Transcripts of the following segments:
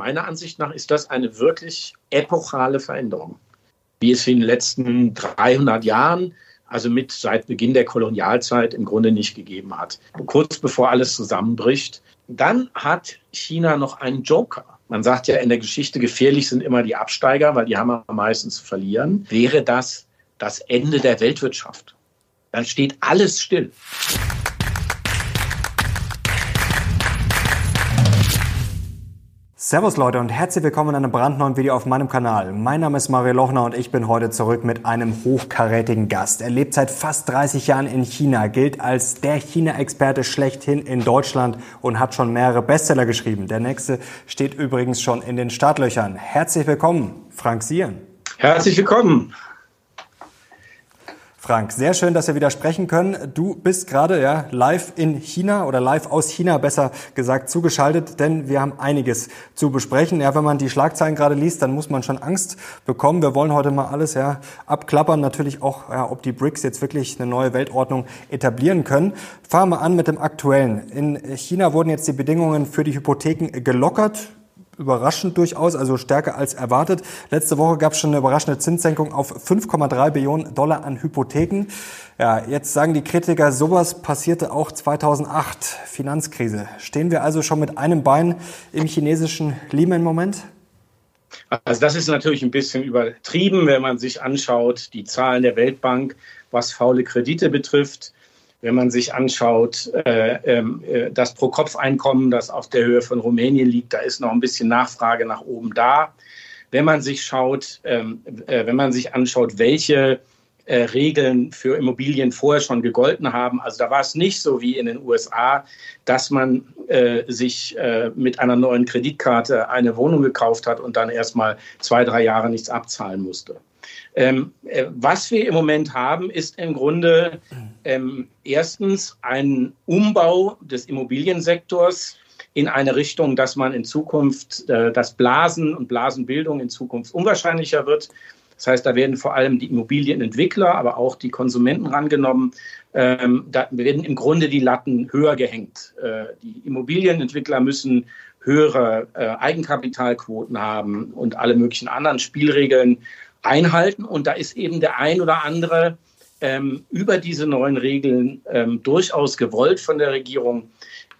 meiner Ansicht nach ist das eine wirklich epochale Veränderung, wie es in den letzten 300 Jahren, also mit seit Beginn der Kolonialzeit im Grunde nicht gegeben hat. Kurz bevor alles zusammenbricht. Dann hat China noch einen Joker. Man sagt ja in der Geschichte, gefährlich sind immer die Absteiger, weil die haben am meisten zu verlieren. Wäre das das Ende der Weltwirtschaft? Dann steht alles still. Servus Leute und herzlich willkommen in einem brandneuen Video auf meinem Kanal. Mein Name ist Mario Lochner und ich bin heute zurück mit einem hochkarätigen Gast. Er lebt seit fast 30 Jahren in China, gilt als der China-Experte schlechthin in Deutschland und hat schon mehrere Bestseller geschrieben. Der nächste steht übrigens schon in den Startlöchern. Herzlich willkommen, Frank Sieren. Herzlich willkommen. Frank, sehr schön, dass wir wieder sprechen können. Du bist gerade ja, live in China oder live aus China besser gesagt zugeschaltet, denn wir haben einiges zu besprechen. Ja, wenn man die Schlagzeilen gerade liest, dann muss man schon Angst bekommen. Wir wollen heute mal alles ja, abklappern, natürlich auch, ja, ob die BRICS jetzt wirklich eine neue Weltordnung etablieren können. Fangen wir an mit dem Aktuellen. In China wurden jetzt die Bedingungen für die Hypotheken gelockert überraschend durchaus, also stärker als erwartet. Letzte Woche gab es schon eine überraschende Zinssenkung auf 5,3 Billionen Dollar an Hypotheken. Ja, jetzt sagen die Kritiker, sowas passierte auch 2008, Finanzkrise. Stehen wir also schon mit einem Bein im chinesischen Lehman-Moment? Also das ist natürlich ein bisschen übertrieben, wenn man sich anschaut, die Zahlen der Weltbank, was faule Kredite betrifft. Wenn man sich anschaut, äh, ähm, äh, das Pro-Kopf-Einkommen, das auf der Höhe von Rumänien liegt, da ist noch ein bisschen Nachfrage nach oben da. Wenn man sich schaut, ähm, äh, wenn man sich anschaut, welche Regeln für Immobilien vorher schon gegolten haben. Also da war es nicht so wie in den USA, dass man sich mit einer neuen Kreditkarte eine Wohnung gekauft hat und dann erstmal zwei, drei Jahre nichts abzahlen musste. Ähm, äh, was wir im Moment haben, ist im Grunde ähm, erstens ein Umbau des Immobiliensektors in eine Richtung, dass man in Zukunft, äh, dass Blasen und Blasenbildung in Zukunft unwahrscheinlicher wird. Das heißt, da werden vor allem die Immobilienentwickler, aber auch die Konsumenten rangenommen. Ähm, da werden im Grunde die Latten höher gehängt. Äh, die Immobilienentwickler müssen höhere äh, Eigenkapitalquoten haben und alle möglichen anderen Spielregeln einhalten. Und da ist eben der ein oder andere ähm, über diese neuen Regeln ähm, durchaus gewollt von der Regierung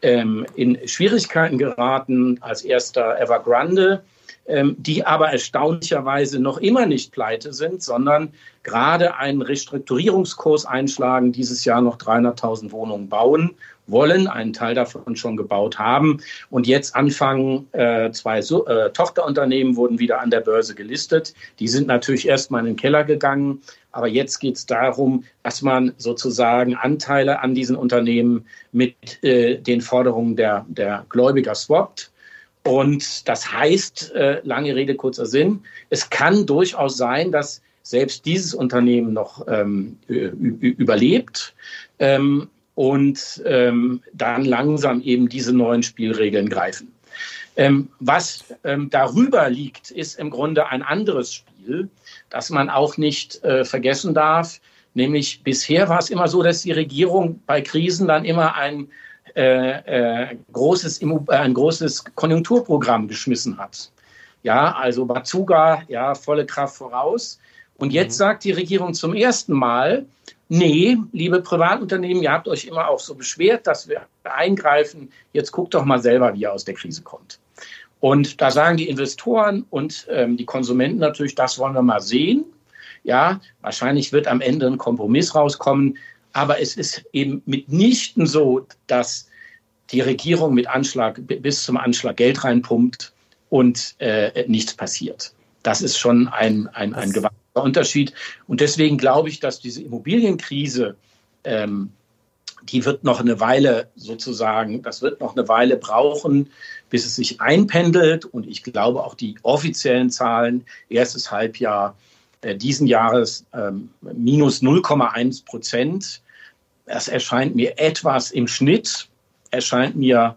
ähm, in Schwierigkeiten geraten. Als erster Evergrande, ähm, die aber erstaunlicherweise noch immer nicht pleite sind, sondern gerade einen Restrukturierungskurs einschlagen, dieses Jahr noch 300.000 Wohnungen bauen wollen, einen Teil davon schon gebaut haben und jetzt anfangen, äh, zwei so äh, Tochterunternehmen wurden wieder an der Börse gelistet. Die sind natürlich erstmal in den Keller gegangen, aber jetzt geht es darum, dass man sozusagen Anteile an diesen Unternehmen mit äh, den Forderungen der, der Gläubiger swappt. Und das heißt, äh, lange Rede, kurzer Sinn, es kann durchaus sein, dass selbst dieses Unternehmen noch ähm, überlebt. Ähm, und ähm, dann langsam eben diese neuen Spielregeln greifen. Ähm, was ähm, darüber liegt, ist im Grunde ein anderes Spiel, das man auch nicht äh, vergessen darf. Nämlich bisher war es immer so, dass die Regierung bei Krisen dann immer ein, äh, äh, großes, äh, ein großes Konjunkturprogramm geschmissen hat. Ja, also Bazuga, ja, volle Kraft voraus. Und jetzt mhm. sagt die Regierung zum ersten Mal, nee, liebe Privatunternehmen, ihr habt euch immer auch so beschwert, dass wir eingreifen. Jetzt guckt doch mal selber, wie ihr aus der Krise kommt. Und da sagen die Investoren und ähm, die Konsumenten natürlich, das wollen wir mal sehen. Ja, wahrscheinlich wird am Ende ein Kompromiss rauskommen. Aber es ist eben mitnichten so, dass die Regierung mit Anschlag bis zum Anschlag Geld reinpumpt und äh, nichts passiert. Das ist schon ein, ein, ein gewaltiger Unterschied. Und deswegen glaube ich, dass diese Immobilienkrise, ähm, die wird noch eine Weile sozusagen, das wird noch eine Weile brauchen, bis es sich einpendelt. Und ich glaube auch die offiziellen Zahlen, erstes Halbjahr äh, diesen Jahres ähm, minus 0,1 Prozent. Das erscheint mir etwas im Schnitt, erscheint mir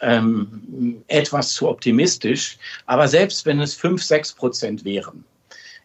ähm, etwas zu optimistisch. Aber selbst wenn es 5, 6 Prozent wären,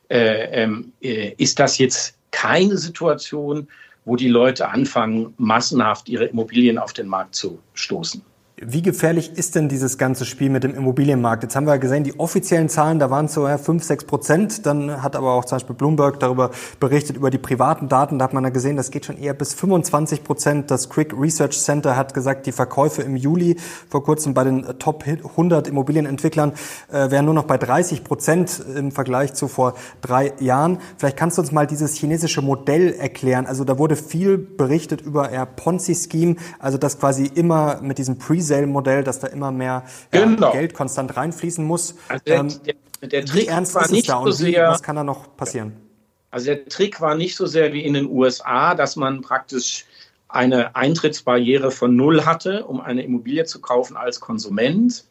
äh, ähm, äh, ist das jetzt keine Situation, wo die Leute anfangen, massenhaft ihre Immobilien auf den Markt zu stoßen. Wie gefährlich ist denn dieses ganze Spiel mit dem Immobilienmarkt? Jetzt haben wir gesehen, die offiziellen Zahlen, da waren es so ja, 5, 6 Prozent. Dann hat aber auch zum Beispiel Bloomberg darüber berichtet, über die privaten Daten. Da hat man da gesehen, das geht schon eher bis 25 Prozent. Das Quick Research Center hat gesagt, die Verkäufe im Juli vor kurzem bei den Top 100 Immobilienentwicklern äh, wären nur noch bei 30 Prozent im Vergleich zu vor drei Jahren. Vielleicht kannst du uns mal dieses chinesische Modell erklären. Also da wurde viel berichtet über eher Ponzi-Scheme, also dass quasi immer mit diesem Pre Resale-Modell, dass da immer mehr genau. Geld konstant reinfließen muss. Also der, ähm, der, der Trick ernst war ist nicht es da so sehr, was kann da noch passieren? Also der Trick war nicht so sehr wie in den USA, dass man praktisch eine Eintrittsbarriere von null hatte, um eine Immobilie zu kaufen als Konsument,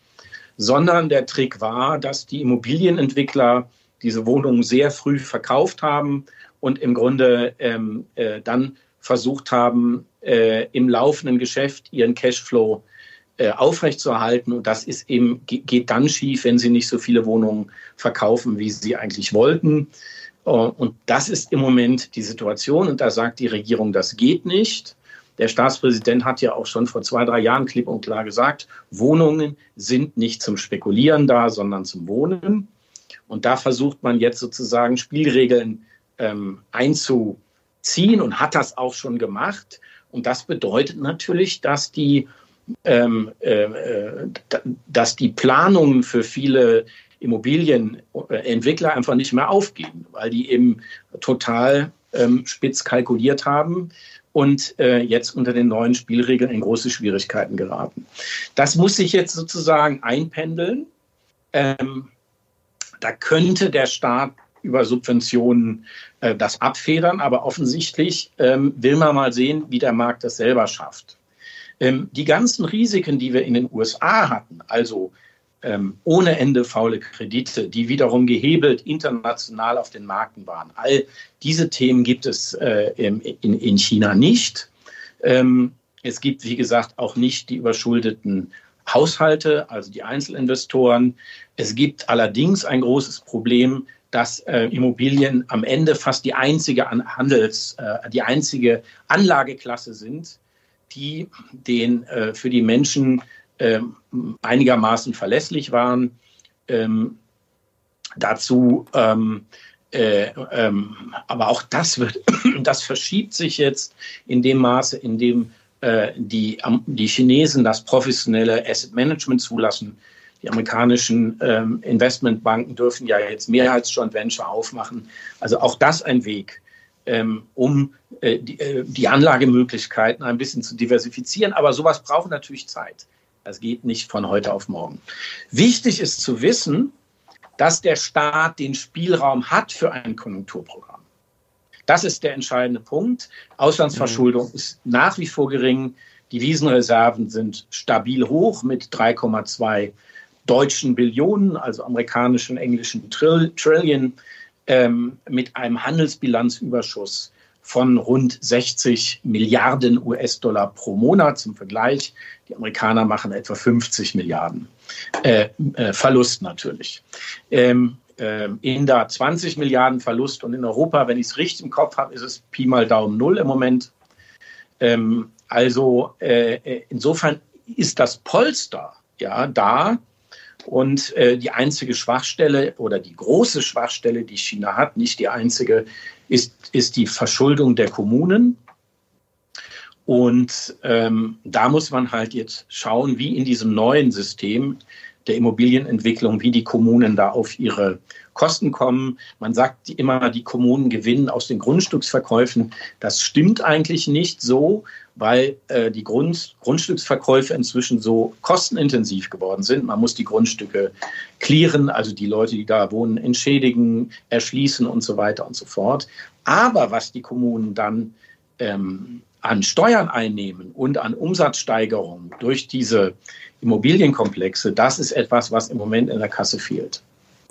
sondern der Trick war, dass die Immobilienentwickler diese Wohnungen sehr früh verkauft haben und im Grunde ähm, äh, dann versucht haben, äh, im laufenden Geschäft ihren Cashflow aufrechtzuerhalten. Und das ist eben, geht dann schief, wenn sie nicht so viele Wohnungen verkaufen, wie sie eigentlich wollten. Äh, und das ist im Moment die Situation. Und da sagt die Regierung, das geht nicht. Der Staatspräsident hat ja auch schon vor zwei, drei Jahren klipp und klar gesagt, Wohnungen sind nicht zum Spekulieren da, sondern zum Wohnen. Und da versucht man jetzt sozusagen Spielregeln ähm, einzuziehen und hat das auch schon gemacht. Und das bedeutet natürlich, dass die ähm, äh, äh dass die Planungen für viele Immobilienentwickler einfach nicht mehr aufgehen, weil die eben total ähm, spitz kalkuliert haben und äh, jetzt unter den neuen Spielregeln in große Schwierigkeiten geraten. Das muss sich jetzt sozusagen einpendeln. Ähm, da könnte der Staat über Subventionen äh, das abfedern, aber offensichtlich ähm, will man mal sehen, wie der Markt das selber schafft. Ähm, die ganzen Risiken, die wir in den USA hatten, also ähm, ohne Ende faule Kredite, die wiederum gehebelt international auf den Märkten waren, all diese Themen gibt es äh, in, in, China nicht. Ähm, es gibt, wie gesagt, auch nicht die überschuldeten Haushalte, also die Einzelinvestoren. Es gibt allerdings ein großes Problem, dass äh, Immobilien am Ende fast die einzige Handels, äh, die einzige Anlageklasse sind, die den, äh, für die Menschen äh, einigermaßen verlässlich waren. Ähm, dazu ähm, äh, ähm, aber auch das wird, das verschiebt sich jetzt in dem Maße, in dem äh, die, die Chinesen das professionelle Asset Management zulassen. Die amerikanischen ähm, Investmentbanken dürfen ja jetzt mehr als Joint Venture aufmachen. Also auch das ein Weg, ähm, um äh, die, äh, die Anlagemöglichkeiten ein bisschen zu diversifizieren. Aber sowas braucht natürlich Zeit. Das geht nicht von heute auf morgen. Wichtig ist zu wissen, dass der Staat den Spielraum hat für ein Konjunkturprogramm. Das ist der entscheidende Punkt. Auslandsverschuldung mhm. ist nach wie vor gering. Die Wiesenreserven sind stabil hoch mit 3,2 deutschen Billionen, also amerikanischen, englischen Trillion ähm, mit einem Handelsbilanzüberschuss von rund 60 Milliarden US-Dollar pro Monat zum Vergleich. Die Amerikaner machen etwa 50 Milliarden äh, äh, Verlust natürlich. Ähm, äh, in der 20 Milliarden Verlust und in Europa, wenn ich es richtig im Kopf habe, ist es Pi mal Daumen Null im Moment. Ähm, also äh, äh, insofern ist das Polster ja da, und äh, die einzige Schwachstelle oder die große Schwachstelle, die China hat, nicht die einzige, ist, ist die Verschuldung der Kommunen. Und ähm, da muss man halt jetzt schauen, wie in diesem neuen System der Immobilienentwicklung, wie die Kommunen da auf ihre Kosten kommen. Man sagt immer, die Kommunen gewinnen aus den Grundstücksverkäufen. Das stimmt eigentlich nicht so, weil äh, die Grund, Grundstücksverkäufe inzwischen so kostenintensiv geworden sind. Man muss die Grundstücke clearen, also die Leute, die da wohnen, entschädigen, erschließen und so weiter und so fort. Aber was die Kommunen dann ähm, an Steuern einnehmen und an Umsatzsteigerungen durch diese Immobilienkomplexe, das ist etwas, was im Moment in der Kasse fehlt.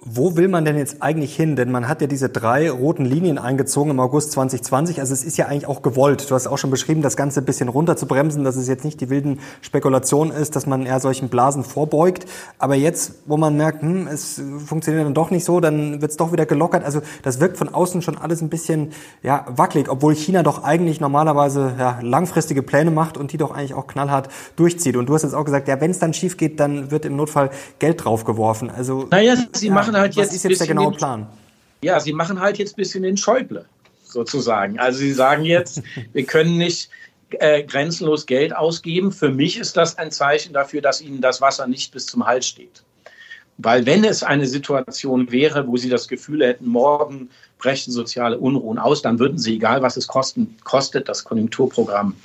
Wo will man denn jetzt eigentlich hin? Denn man hat ja diese drei roten Linien eingezogen im August 2020. Also es ist ja eigentlich auch gewollt. Du hast auch schon beschrieben, das Ganze ein bisschen runterzubremsen, dass es jetzt nicht die wilden Spekulationen ist, dass man eher solchen Blasen vorbeugt. Aber jetzt, wo man merkt, hm, es funktioniert dann doch nicht so, dann wird es doch wieder gelockert. Also das wirkt von außen schon alles ein bisschen ja, wackelig, obwohl China doch eigentlich normalerweise ja, langfristige Pläne macht und die doch eigentlich auch knallhart durchzieht. Und du hast jetzt auch gesagt, ja, wenn es dann schief geht, dann wird im Notfall Geld draufgeworfen. Also naja, sie ja, machen machen halt jetzt. Was ist jetzt der genaue den, Plan? Ja, sie machen halt jetzt ein bisschen den Schäuble, sozusagen. Also sie sagen jetzt, wir können nicht äh, grenzenlos Geld ausgeben. Für mich ist das ein Zeichen dafür, dass ihnen das Wasser nicht bis zum Hals steht. Weil wenn es eine Situation wäre, wo sie das Gefühl hätten, morgen brechen soziale Unruhen aus, dann würden sie, egal was es kosten, kostet, das Konjunkturprogramm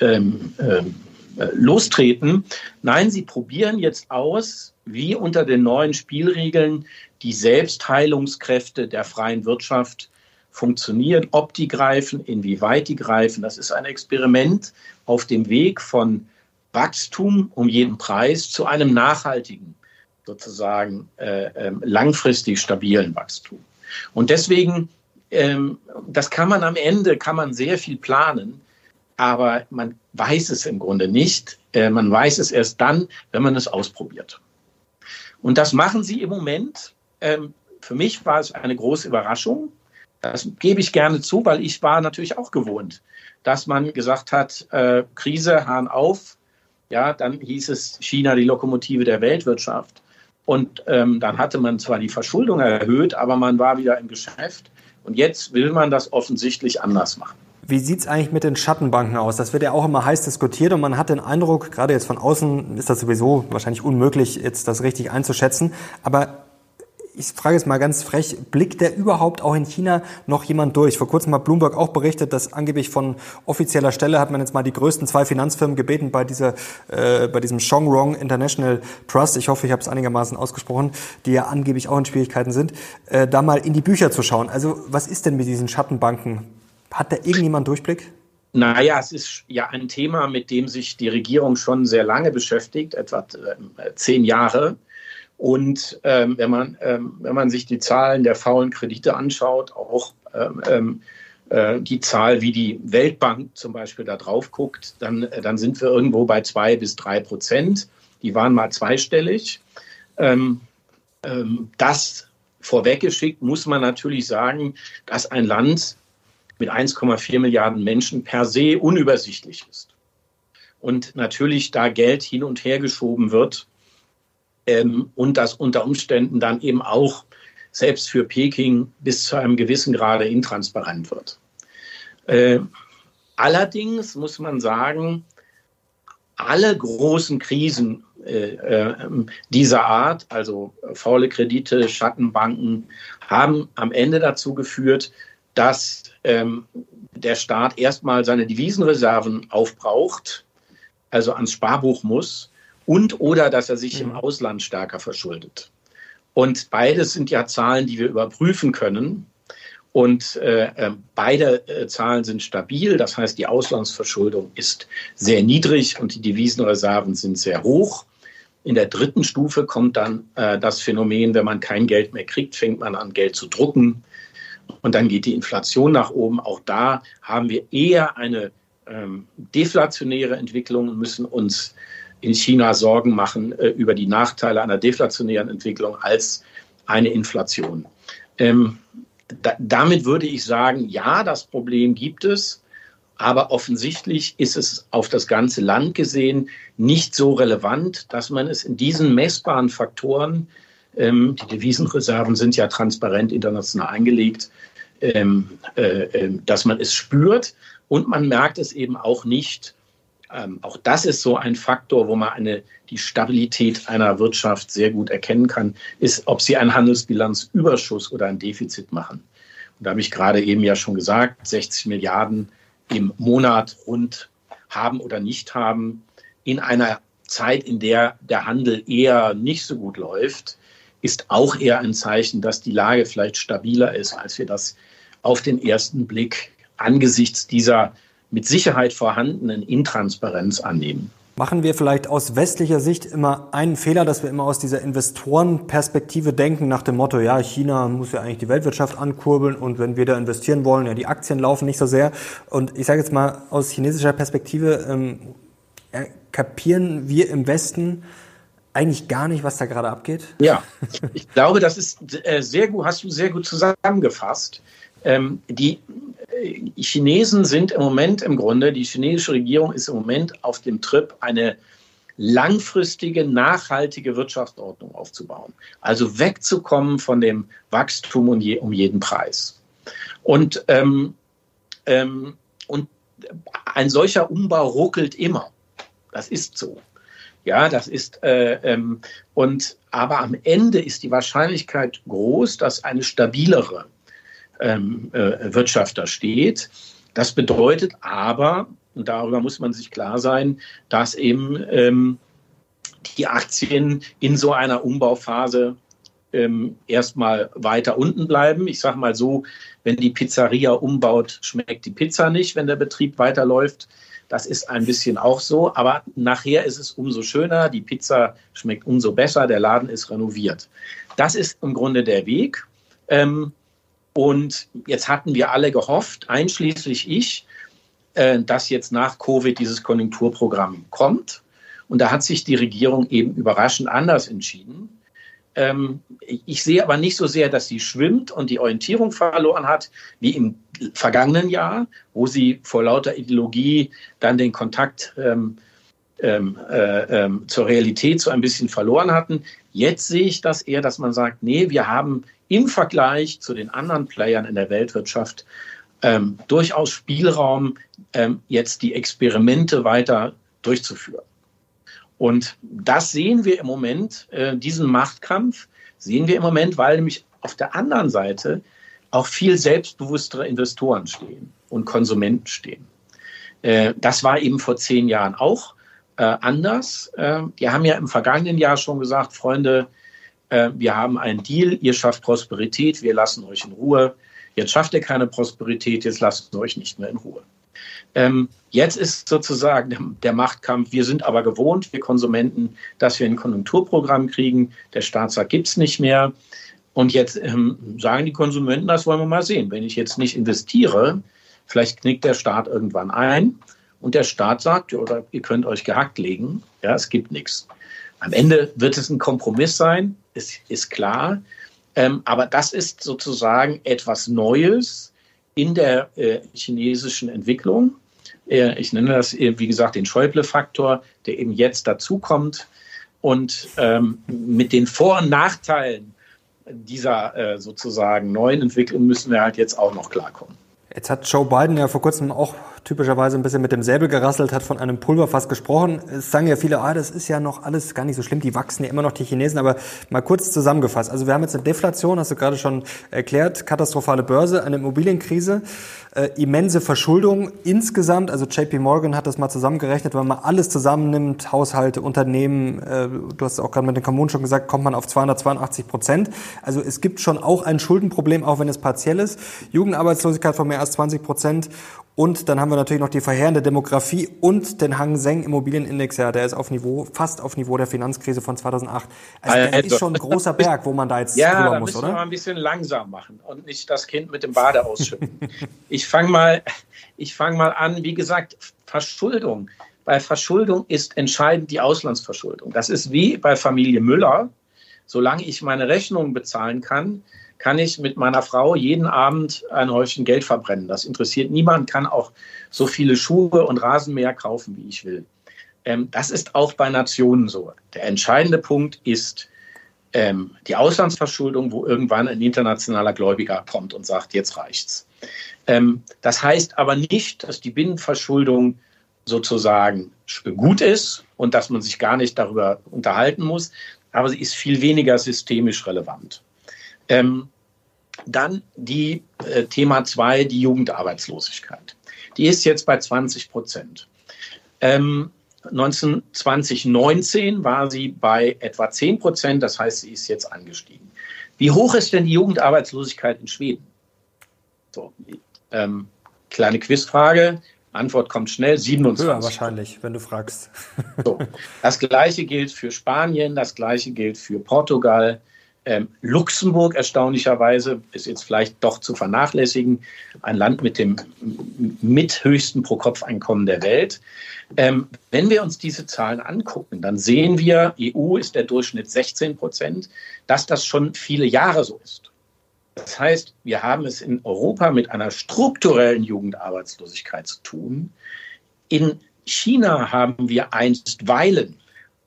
ähm, ähm, äh, lostreten. Nein, sie probieren jetzt aus, wie unter den neuen Spielregeln die Selbstheilungskräfte der freien Wirtschaft funktionieren, ob die greifen, inwieweit die greifen. Das ist ein Experiment auf dem Weg von Wachstum um jeden Preis zu einem nachhaltigen, sozusagen äh, äh, langfristig stabilen Wachstum. Und deswegen, ähm, das kann man am Ende, kann man sehr viel planen, aber man weiß es im Grunde nicht. Äh, man weiß es erst dann, wenn man es ausprobiert. Und das machen sie im Moment. Ähm, für mich war es eine große Überraschung. Das gebe ich gerne zu, weil ich war natürlich auch gewohnt, dass man gesagt hat, äh, Krise, Hahn auf. Ja, dann hieß es China die Lokomotive der Weltwirtschaft. Und ähm, dann hatte man zwar die Verschuldung erhöht, aber man war wieder im Geschäft. Und jetzt will man das offensichtlich anders machen. Wie sieht's eigentlich mit den Schattenbanken aus? Das wird ja auch immer heiß diskutiert und man hat den Eindruck, gerade jetzt von außen ist das sowieso wahrscheinlich unmöglich, jetzt das richtig einzuschätzen. Aber ich frage jetzt mal ganz frech, blickt der überhaupt auch in China noch jemand durch? Vor kurzem hat Bloomberg auch berichtet, dass angeblich von offizieller Stelle hat man jetzt mal die größten zwei Finanzfirmen gebeten bei dieser, äh, bei diesem Shangrong International Trust, ich hoffe, ich habe es einigermaßen ausgesprochen, die ja angeblich auch in Schwierigkeiten sind, äh, da mal in die Bücher zu schauen. Also was ist denn mit diesen Schattenbanken? Hat da irgendjemand Durchblick? Naja, es ist ja ein Thema, mit dem sich die Regierung schon sehr lange beschäftigt, etwa äh, zehn Jahre. Und ähm, wenn, man, ähm, wenn man sich die Zahlen der faulen Kredite anschaut, auch ähm, ähm äh, die Zahl, wie die Weltbank zum Beispiel da drauf guckt, dann, äh, dann sind wir irgendwo bei zwei bis drei Prozent. Die waren mal zweistellig. Ähm, ähm, das vorweggeschickt muss man natürlich sagen, dass ein Land mit 1,4 Milliarden Menschen per se unübersichtlich ist. Und natürlich da Geld hin und her geschoben wird ähm, und das unter Umständen dann eben auch selbst für Peking bis zu einem gewissen Grade intransparent wird. Äh, allerdings muss man sagen, alle großen Krisen äh, äh, dieser Art, also faule Kredite, Schattenbanken, haben am Ende dazu geführt, dass ähm, der Staat erstmal seine Devisenreserven aufbraucht, also ans Sparbuch muss, und oder dass er sich im mhm. Ausland stärker verschuldet. Und beides sind ja Zahlen, die wir überprüfen können. Und äh, äh, beide äh, Zahlen sind stabil. Das heißt, die Auslandsverschuldung ist sehr niedrig und die Devisenreserven sind sehr hoch. In der dritten Stufe kommt dann äh, das Phänomen, wenn man kein Geld mehr kriegt, fängt man an, Geld zu drucken. Und dann geht die Inflation nach oben. Auch da haben wir eher eine ähm, deflationäre Entwicklung und müssen uns in China Sorgen machen äh, über die Nachteile einer deflationären Entwicklung als eine Inflation. Ähm, da, damit würde ich sagen, ja, das Problem gibt es, aber offensichtlich ist es auf das ganze Land gesehen nicht so relevant, dass man es in diesen messbaren Faktoren ähm, die Devisenreserven sind ja transparent international eingelegt, ähm, äh, äh, dass man es spürt und man merkt es eben auch nicht. Ähm, auch das ist so ein Faktor, wo man eine, die Stabilität einer Wirtschaft sehr gut erkennen kann, ist, ob sie einen Handelsbilanzüberschuss oder ein Defizit machen. Und da habe ich gerade eben ja schon gesagt, 60 Milliarden im Monat rund haben oder nicht haben, in einer Zeit, in der der Handel eher nicht so gut läuft, ist auch eher ein Zeichen, dass die Lage vielleicht stabiler ist, als wir das auf den ersten Blick angesichts dieser mit Sicherheit vorhandenen Intransparenz annehmen. Machen wir vielleicht aus westlicher Sicht immer einen Fehler, dass wir immer aus dieser Investorenperspektive denken, nach dem Motto, ja, China muss ja eigentlich die Weltwirtschaft ankurbeln und wenn wir da investieren wollen, ja, die Aktien laufen nicht so sehr. Und ich sage jetzt mal aus chinesischer Perspektive, ähm, kapieren wir im Westen eigentlich gar nicht, was da gerade abgeht? Ja, ich glaube, das ist äh, sehr gut, hast du sehr gut zusammengefasst. Ähm, die äh, Chinesen sind im Moment im Grunde, die chinesische Regierung ist im Moment auf dem Trip, eine langfristige, nachhaltige Wirtschaftsordnung aufzubauen. Also wegzukommen von dem Wachstum um, je, um jeden Preis. Und, ähm, ähm, und ein solcher Umbau ruckelt immer. Das ist so. Ja, das ist, äh, ähm, und, aber am Ende ist die Wahrscheinlichkeit groß, dass eine stabilere ähm, äh, Wirtschaft da steht. Das bedeutet aber, und darüber muss man sich klar sein, dass eben ähm, die Aktien in so einer Umbauphase ähm, erstmal weiter unten bleiben. Ich sage mal so, wenn die Pizzeria umbaut, schmeckt die Pizza nicht, wenn der Betrieb weiterläuft. Das ist ein bisschen auch so, aber nachher ist es umso schöner, die Pizza schmeckt umso besser, der Laden ist renoviert. Das ist im Grunde der Weg. Ähm, und jetzt hatten wir alle gehofft, einschließlich ich, äh, dass jetzt nach Covid dieses Konjunkturprogramm kommt. Und da hat sich die Regierung eben überraschend anders entschieden. Ähm, ich sehe aber nicht so sehr, dass sie schwimmt und die Orientierung verloren hat, wie im vergangenen Jahr, wo sie vor lauter Ideologie dann den Kontakt ähm, ähm, äh, ähm, zur Realität so ein bisschen verloren hatten. Jetzt sehe ich das eher, dass man sagt, nee, wir haben im Vergleich zu den anderen Playern in der Weltwirtschaft ähm, durchaus Spielraum, ähm, jetzt die Experimente weiter durchzuführen. Und das sehen wir im Moment, äh, diesen Machtkampf sehen wir im Moment, weil nämlich auf der anderen Seite auch viel selbstbewusstere Investoren stehen und Konsumenten stehen. Äh, das war eben vor zehn Jahren auch äh, anders. Äh, die haben ja im vergangenen Jahr schon gesagt, Freunde, äh, wir haben einen Deal, ihr schafft Prosperität, wir lassen euch in Ruhe. Jetzt schafft ihr keine Prosperität, jetzt lasst ihr euch nicht mehr in Ruhe. Ähm, jetzt ist sozusagen der, der, Machtkampf, wir sind aber gewohnt, wir Konsumenten, dass wir ein Konjunkturprogramm kriegen, der Staat sagt, gibt es nicht mehr. Und jetzt ähm, sagen die Konsumenten, das wollen wir mal sehen. Wenn ich jetzt nicht investiere, vielleicht knickt der Staat irgendwann ein und der Staat sagt, oder ihr könnt euch gehackt legen, ja, es gibt nichts. Am Ende wird es ein Kompromiss sein, ist, ist klar. Ähm, aber das ist sozusagen etwas Neues in der äh, chinesischen Entwicklung. Äh, ich nenne das, äh, wie gesagt, den Schäuble-Faktor, der eben jetzt dazukommt. Und ähm, mit den Vor- und Nachteilen dieser äh, sozusagen neuen Entwicklung müssen wir halt jetzt auch noch klarkommen. Jetzt hat Joe Biden ja vor kurzem auch typischerweise ein bisschen mit dem Säbel gerasselt, hat von einem Pulverfass gesprochen. Es sagen ja viele, ah, das ist ja noch alles gar nicht so schlimm, die wachsen ja immer noch, die Chinesen. Aber mal kurz zusammengefasst. Also wir haben jetzt eine Deflation, hast du gerade schon erklärt, katastrophale Börse, eine Immobilienkrise, äh, immense Verschuldung insgesamt. Also JP Morgan hat das mal zusammengerechnet, wenn man alles zusammennimmt, Haushalte, Unternehmen, äh, du hast auch gerade mit den Kommunen schon gesagt, kommt man auf 282 Prozent. Also es gibt schon auch ein Schuldenproblem, auch wenn es partiell ist. Jugendarbeitslosigkeit von mehr als 20 Prozent und dann haben wir natürlich noch die verheerende Demografie und den Hang Seng Immobilienindex, ja, der ist auf Niveau, fast auf Niveau der Finanzkrise von 2008. Also, also der ist schon ein großer Berg, wo man da jetzt ja, drüber muss, oder? Ja, müssen wir mal ein bisschen langsam machen und nicht das Kind mit dem Bade ausschütten. ich fange mal, ich fange mal an, wie gesagt, Verschuldung. Bei Verschuldung ist entscheidend die Auslandsverschuldung. Das ist wie bei Familie Müller. Solange ich meine Rechnungen bezahlen kann, kann ich mit meiner Frau jeden Abend ein Häufchen Geld verbrennen. Das interessiert niemand, kann auch so viele Schuhe und Rasenmäher kaufen, wie ich will. Ähm, das ist auch bei Nationen so. Der entscheidende Punkt ist ähm, die Auslandsverschuldung, wo irgendwann ein internationaler Gläubiger kommt und sagt, jetzt reicht's. Ähm, das heißt aber nicht, dass die Binnenverschuldung sozusagen gut ist und dass man sich gar nicht darüber unterhalten muss, aber sie ist viel weniger systemisch relevant. Ähm, dann die äh, Thema zwei, die Jugendarbeitslosigkeit. Die ist jetzt bei 20 Prozent. Ähm, 19, 2019 war sie bei etwa 10 Prozent, das heißt, sie ist jetzt angestiegen. Wie hoch ist denn die Jugendarbeitslosigkeit in Schweden? So, ähm, kleine Quizfrage. Antwort kommt schnell, 27. Höher wahrscheinlich, wenn du fragst. so. Das gleiche gilt für Spanien, das gleiche gilt für Portugal. Ähm, Luxemburg erstaunlicherweise ist jetzt vielleicht doch zu vernachlässigen, ein Land mit dem mithöchsten Pro-Kopf-Einkommen der Welt. Ähm, wenn wir uns diese Zahlen angucken, dann sehen wir, EU ist der Durchschnitt 16 Prozent, dass das schon viele Jahre so ist. Das heißt, wir haben es in Europa mit einer strukturellen Jugendarbeitslosigkeit zu tun. In China haben wir einstweilen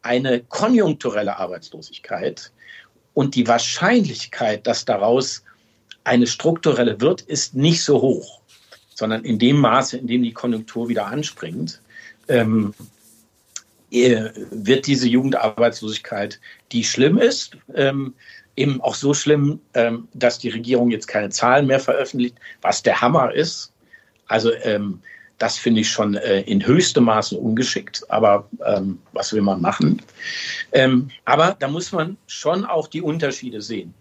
eine konjunkturelle Arbeitslosigkeit. Und die Wahrscheinlichkeit, dass daraus eine strukturelle wird, ist nicht so hoch, sondern in dem Maße, in dem die Konjunktur wieder anspringt, ähm, äh, wird diese Jugendarbeitslosigkeit, die schlimm ist, ähm, eben auch so schlimm, ähm, dass die Regierung jetzt keine Zahlen mehr veröffentlicht, was der Hammer ist. Also ähm, das finde ich schon äh, in höchstem Maße ungeschickt, aber ähm, was will man machen? Ähm, aber da muss man schon auch die Unterschiede sehen.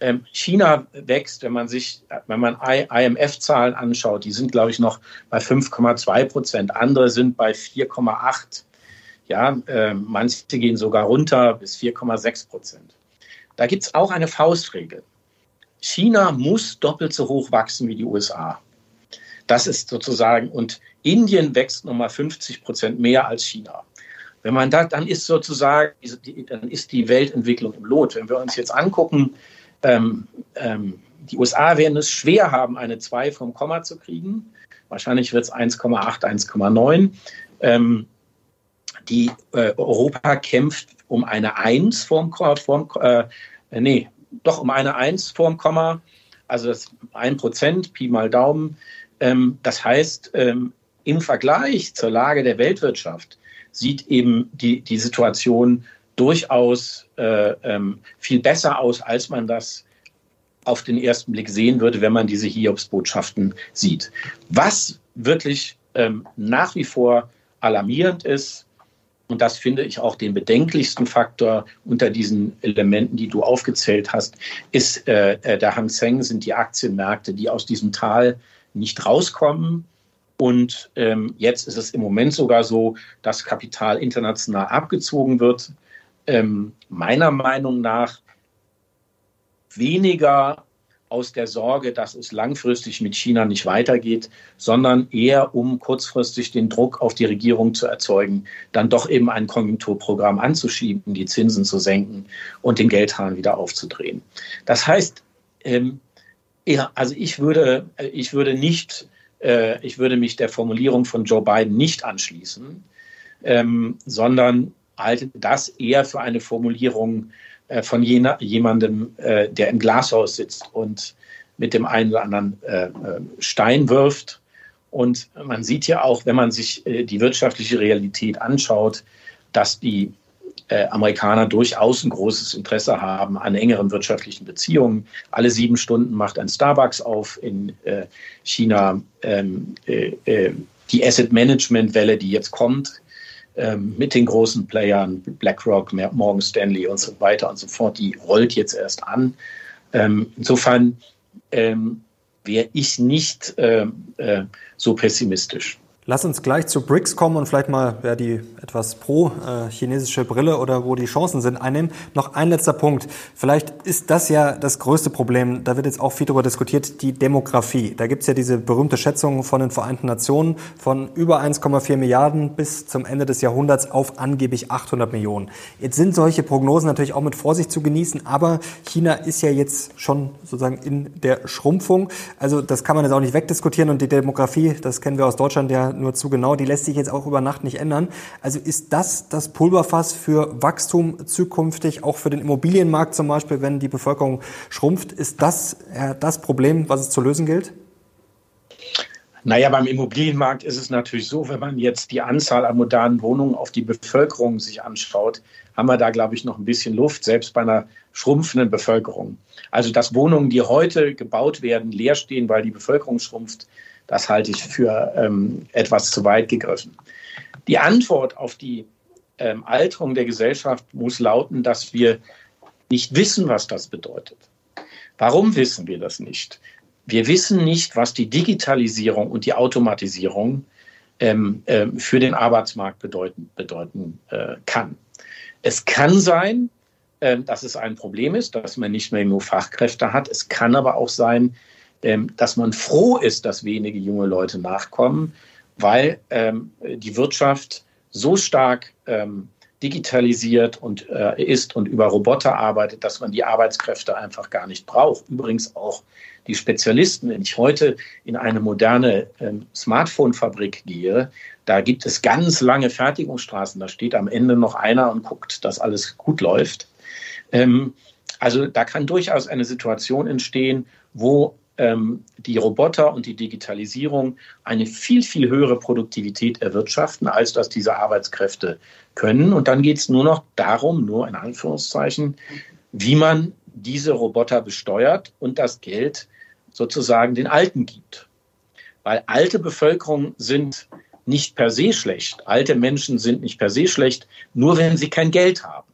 Ähm, China wächst, wenn man sich, wenn man IMF-Zahlen anschaut, die sind, glaube ich, noch bei 5,2 Prozent. Andere sind bei 4,8. Ja, äh, manche gehen sogar runter bis 4,6 Prozent. Da gibt es auch eine Faustregel. China muss doppelt so hoch wachsen wie die USA. Das ist sozusagen, und Indien wächst nochmal 50 Prozent mehr als China. Wenn man da, dann ist sozusagen, dann ist die Weltentwicklung im Lot. Wenn wir uns jetzt angucken, ähm, ähm, die USA werden es schwer haben, eine 2 vom Komma zu kriegen. Wahrscheinlich wird es 1,8, 1,9. Ähm, die äh, Europa kämpft um eine 1 vorm, vorm äh, nee, doch um eine 1 vorm Komma, also das 1 Prozent, Pi mal Daumen. Ähm, das heißt, ähm, im Vergleich zur Lage der Weltwirtschaft sieht eben die, die Situation durchaus äh, ähm, viel besser aus, als man das auf den ersten Blick sehen würde, wenn man diese Hiobsbotschaften sieht. Was wirklich ähm, nach wie vor alarmierend ist, und das finde ich auch den bedenklichsten Faktor unter diesen Elementen, die du aufgezählt hast, ist äh, äh, der Hang Seng, sind die Aktienmärkte, die aus diesem Tal nicht rauskommen. Und ähm, jetzt ist es im Moment sogar so, dass Kapital international abgezogen wird. Ähm, meiner Meinung nach weniger aus der Sorge, dass es langfristig mit China nicht weitergeht, sondern eher um kurzfristig den Druck auf die Regierung zu erzeugen, dann doch eben ein Konjunkturprogramm anzuschieben, die Zinsen zu senken und den Geldhahn wieder aufzudrehen. Das heißt, ähm, ja, also ich würde, ich würde nicht, äh, ich würde mich der Formulierung von Joe Biden nicht anschließen, ähm, sondern halte das eher für eine Formulierung äh, von jener, jemandem, äh, der im Glashaus sitzt und mit dem einen oder anderen äh, äh, Stein wirft. Und man sieht ja auch, wenn man sich äh, die wirtschaftliche Realität anschaut, dass die äh, Amerikaner durchaus ein großes Interesse haben an engeren wirtschaftlichen Beziehungen. Alle sieben Stunden macht ein Starbucks auf in äh, China. Ähm, äh, äh die Asset Management Welle, die jetzt kommt, ähm, mit den großen Playern, BlackRock, Morgan Stanley und so weiter und so fort, die rollt jetzt erst an. Ähm, insofern ähm, wäre ich nicht äh, äh, so pessimistisch. Lass uns gleich zu BRICS kommen und vielleicht mal ja, die etwas pro-chinesische Brille oder wo die Chancen sind einnehmen. Noch ein letzter Punkt. Vielleicht ist das ja das größte Problem, da wird jetzt auch viel darüber diskutiert, die Demografie. Da gibt es ja diese berühmte Schätzung von den Vereinten Nationen von über 1,4 Milliarden bis zum Ende des Jahrhunderts auf angeblich 800 Millionen. Jetzt sind solche Prognosen natürlich auch mit Vorsicht zu genießen, aber China ist ja jetzt schon sozusagen in der Schrumpfung. Also das kann man jetzt auch nicht wegdiskutieren und die Demografie, das kennen wir aus Deutschland ja nur zu genau, die lässt sich jetzt auch über Nacht nicht ändern. Also ist das das Pulverfass für Wachstum zukünftig, auch für den Immobilienmarkt zum Beispiel, wenn die Bevölkerung schrumpft? Ist das äh, das Problem, was es zu lösen gilt? Naja, beim Immobilienmarkt ist es natürlich so, wenn man jetzt die Anzahl an modernen Wohnungen auf die Bevölkerung sich anschaut, haben wir da, glaube ich, noch ein bisschen Luft, selbst bei einer schrumpfenden Bevölkerung. Also, dass Wohnungen, die heute gebaut werden, leer stehen, weil die Bevölkerung schrumpft, das halte ich für ähm, etwas zu weit gegriffen. Die Antwort auf die ähm, Alterung der Gesellschaft muss lauten, dass wir nicht wissen, was das bedeutet. Warum wissen wir das nicht? Wir wissen nicht, was die Digitalisierung und die Automatisierung ähm, äh, für den Arbeitsmarkt bedeuten, bedeuten äh, kann. Es kann sein, äh, dass es ein Problem ist, dass man nicht mehr nur Fachkräfte hat. Es kann aber auch sein, ähm, dass man froh ist, dass wenige junge Leute nachkommen, weil ähm, die Wirtschaft so stark ähm, digitalisiert und äh, ist und über Roboter arbeitet, dass man die Arbeitskräfte einfach gar nicht braucht. Übrigens auch die Spezialisten. Wenn ich heute in eine moderne ähm, Smartphone-Fabrik gehe, da gibt es ganz lange Fertigungsstraßen. Da steht am Ende noch einer und guckt, dass alles gut läuft. Ähm, also da kann durchaus eine Situation entstehen, wo ähm, die Roboter und die Digitalisierung eine viel, viel höhere Produktivität erwirtschaften, als das diese Arbeitskräfte können. Und dann geht es nur noch darum, nur in Anführungszeichen, wie man diese Roboter besteuert und das Geld sozusagen den Alten gibt. Weil alte Bevölkerung sind nicht per se schlecht. Alte Menschen sind nicht per se schlecht, nur wenn sie kein Geld haben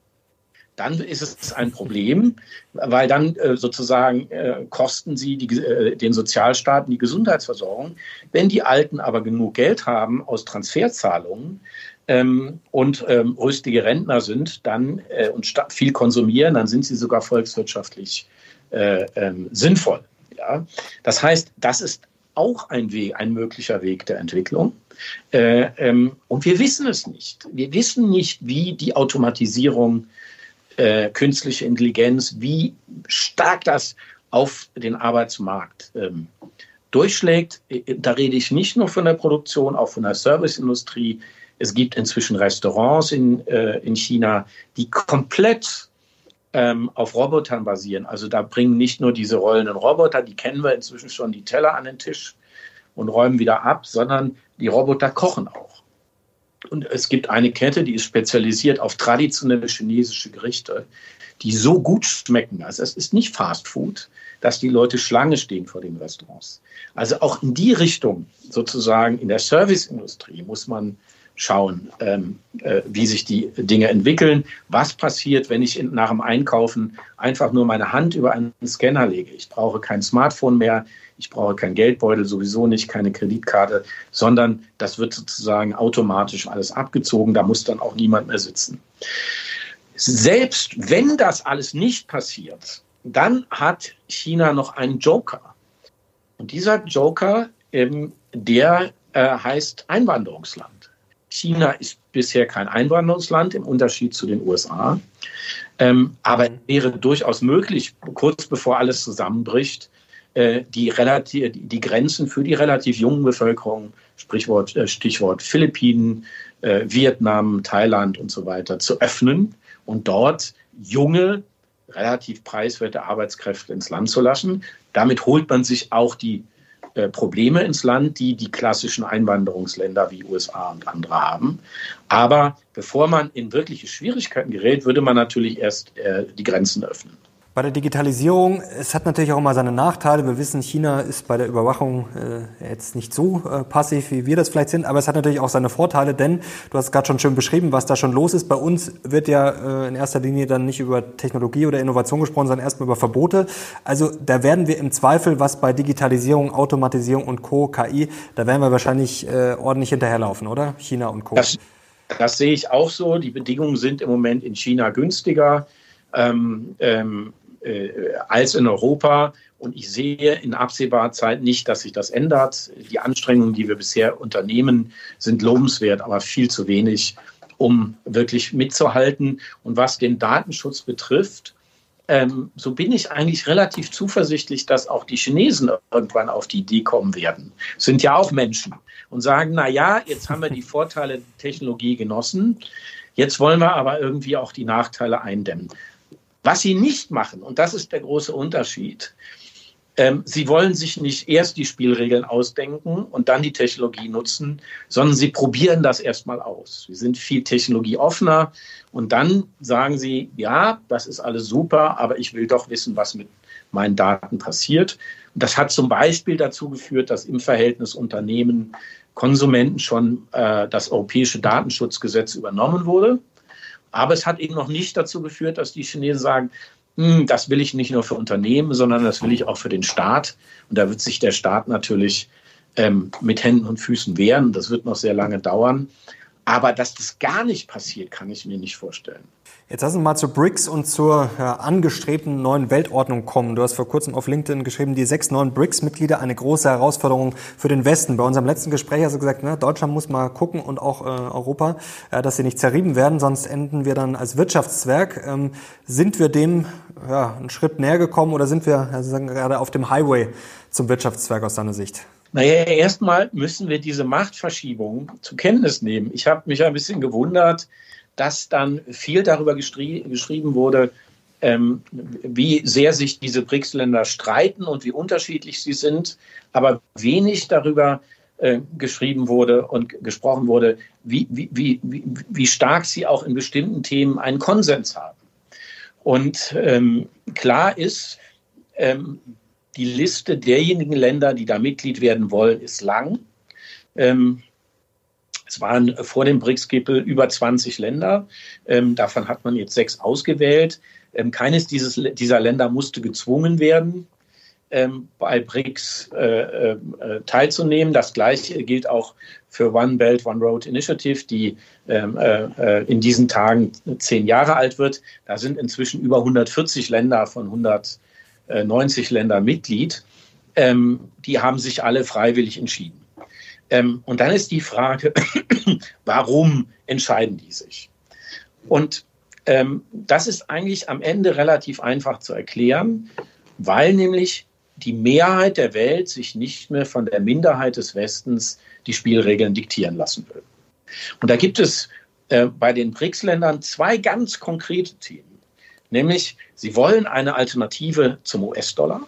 dann ist es ein Problem, weil dann äh, sozusagen äh, kosten sie die, äh, den Sozialstaaten die Gesundheitsversorgung. Wenn die Alten aber genug Geld haben aus Transferzahlungen ähm, und ähm, rüstige Rentner sind, dann äh, und viel konsumieren, dann sind sie sogar volkswirtschaftlich äh, ähm, sinnvoll. Ja? Das heißt, das ist auch ein Weg, ein möglicher Weg der Entwicklung. Äh, ähm, und wir wissen es nicht. Wir wissen nicht, wie die Automatisierung äh, künstliche Intelligenz, wie stark das auf den Arbeitsmarkt ähm, durchschlägt. Äh, da rede ich nicht nur von der Produktion, auch von der Serviceindustrie. Es gibt inzwischen Restaurants in, äh, in China, die komplett ähm, auf Robotern basieren. Also da bringen nicht nur diese rollenden Roboter, die kennen wir inzwischen schon, die Teller an den Tisch und räumen wieder ab, sondern die Roboter kochen auch. Und es gibt eine Kette, die ist spezialisiert auf traditionelle chinesische Gerichte, die so gut schmecken. Also es ist nicht Fast Food, dass die Leute Schlange stehen vor den Restaurants. Also auch in die Richtung, sozusagen in der Serviceindustrie, muss man schauen, ähm, äh, wie sich die Dinge entwickeln. Was passiert, wenn ich in, nach dem Einkaufen einfach nur meine Hand über einen Scanner lege? Ich brauche kein Smartphone mehr, ich brauche keinen Geldbeutel, sowieso nicht, keine Kreditkarte, sondern das wird sozusagen automatisch alles abgezogen. Da muss dann auch niemand mehr sitzen. Selbst wenn das alles nicht passiert, dann hat China noch einen Joker. Und dieser Joker, ähm, der äh, heißt Einwanderungsland. China ist bisher kein Einwanderungsland im Unterschied zu den USA. Ähm, aber es wäre durchaus möglich, kurz bevor alles zusammenbricht, äh, die, relativ, die Grenzen für die relativ jungen Bevölkerung, Sprichwort, äh, Stichwort Philippinen, äh, Vietnam, Thailand und so weiter, zu öffnen und dort junge, relativ preiswerte Arbeitskräfte ins Land zu lassen. Damit holt man sich auch die äh, Probleme ins Land, die die klassischen Einwanderungsländer wie USA und andere haben. Aber bevor man in wirkliche Schwierigkeiten gerät, würde man natürlich erst äh, die Grenzen öffnen. Bei der Digitalisierung, es hat natürlich auch immer seine Nachteile. Wir wissen, China ist bei der Überwachung äh, jetzt nicht so äh, passiv, wie wir das vielleicht sind, aber es hat natürlich auch seine Vorteile, denn du hast gerade schon schön beschrieben, was da schon los ist. Bei uns wird ja äh, in erster Linie dann nicht über Technologie oder Innovation gesprochen, sondern erstmal über Verbote. Also da werden wir im Zweifel, was bei Digitalisierung, Automatisierung und Co., KI, da werden wir wahrscheinlich äh, ordentlich hinterherlaufen, oder? China und Co. Das, das sehe ich auch so. Die Bedingungen sind im Moment in China günstiger. Ähm, ähm, äh, als in Europa. Und ich sehe in absehbarer Zeit nicht, dass sich das ändert. Die Anstrengungen, die wir bisher unternehmen, sind lobenswert, aber viel zu wenig, um wirklich mitzuhalten. Und was den Datenschutz betrifft, ähm, so bin ich eigentlich relativ zuversichtlich, dass auch die Chinesen irgendwann auf die Idee kommen werden. Sind ja auch Menschen und sagen, na ja, jetzt haben wir die Vorteile der Technologie genossen. Jetzt wollen wir aber irgendwie auch die Nachteile eindämmen. Was sie nicht machen, und das ist der große Unterschied, ähm, sie wollen sich nicht erst die Spielregeln ausdenken und dann die Technologie nutzen, sondern sie probieren das erstmal aus. Sie sind viel technologieoffener und dann sagen sie, ja, das ist alles super, aber ich will doch wissen, was mit meinen Daten passiert. Und das hat zum Beispiel dazu geführt, dass im Verhältnis Unternehmen Konsumenten schon äh, das europäische Datenschutzgesetz übernommen wurde. Aber es hat eben noch nicht dazu geführt, dass die Chinesen sagen, hm, das will ich nicht nur für Unternehmen, sondern das will ich auch für den Staat. Und da wird sich der Staat natürlich ähm, mit Händen und Füßen wehren. Das wird noch sehr lange dauern. Aber dass das gar nicht passiert, kann ich mir nicht vorstellen. Jetzt lassen wir mal zu BRICS und zur ja, angestrebten neuen Weltordnung kommen. Du hast vor kurzem auf LinkedIn geschrieben, die sechs neuen BRICS-Mitglieder eine große Herausforderung für den Westen. Bei unserem letzten Gespräch hast du gesagt, ne, Deutschland muss mal gucken und auch äh, Europa, äh, dass sie nicht zerrieben werden, sonst enden wir dann als Wirtschaftszwerg. Ähm, sind wir dem ja, einen Schritt näher gekommen oder sind wir also sagen, gerade auf dem Highway zum Wirtschaftszwerg aus deiner Sicht? Naja, erstmal müssen wir diese Machtverschiebung zur Kenntnis nehmen. Ich habe mich ein bisschen gewundert, dass dann viel darüber geschrieben wurde, ähm, wie sehr sich diese BRICS-Länder streiten und wie unterschiedlich sie sind, aber wenig darüber äh, geschrieben wurde und gesprochen wurde, wie, wie, wie, wie stark sie auch in bestimmten Themen einen Konsens haben. Und ähm, klar ist, ähm, die Liste derjenigen Länder, die da Mitglied werden wollen, ist lang. Ähm, es waren vor dem BRICS-Gipfel über 20 Länder. Ähm, davon hat man jetzt sechs ausgewählt. Ähm, keines dieses, dieser Länder musste gezwungen werden, ähm, bei BRICS äh, äh, teilzunehmen. Das gleiche gilt auch für One Belt, One Road Initiative, die ähm, äh, äh, in diesen Tagen zehn Jahre alt wird. Da sind inzwischen über 140 Länder von 100 90 äh, Länder Mitglied. Ähm, die haben sich alle freiwillig entschieden. Ähm, und dann ist die Frage, warum entscheiden die sich? Und ähm, das ist eigentlich am Ende relativ einfach zu erklären, weil nämlich die Mehrheit der Welt sich nicht mehr von der Minderheit des Westens die Spielregeln diktieren lassen will. Und da gibt es äh, bei den BRICS-Ländern zwei ganz konkrete Themen. Nämlich, sie wollen eine Alternative zum US-Dollar.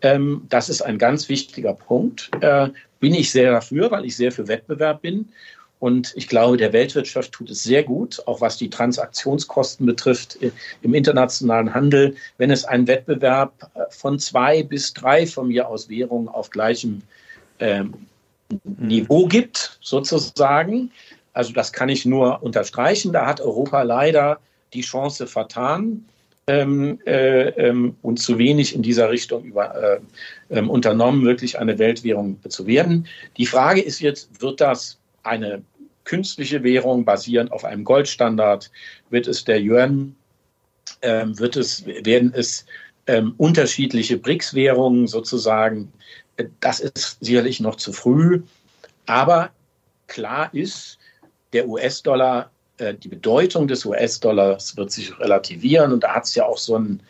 Ähm, das ist ein ganz wichtiger Punkt. Äh, bin ich sehr dafür, weil ich sehr für Wettbewerb bin. Und ich glaube, der Weltwirtschaft tut es sehr gut, auch was die Transaktionskosten betrifft im internationalen Handel, wenn es einen Wettbewerb äh, von zwei bis drei von mir aus Währungen auf gleichem ähm, Niveau gibt, sozusagen. Also das kann ich nur unterstreichen. Da hat Europa leider die Chance vertan ähm, äh, ähm, und zu wenig in dieser Richtung über, äh, ähm, unternommen, wirklich eine Weltwährung zu werden. Die Frage ist jetzt, wird das eine künstliche Währung basierend auf einem Goldstandard? Wird es der Yuan? Ähm, wird es, werden es ähm, unterschiedliche BRICS-Währungen sozusagen? Das ist sicherlich noch zu früh. Aber klar ist, der US-Dollar äh, die Bedeutung des US-Dollars wird sich relativieren. Und da hat es ja auch so ein,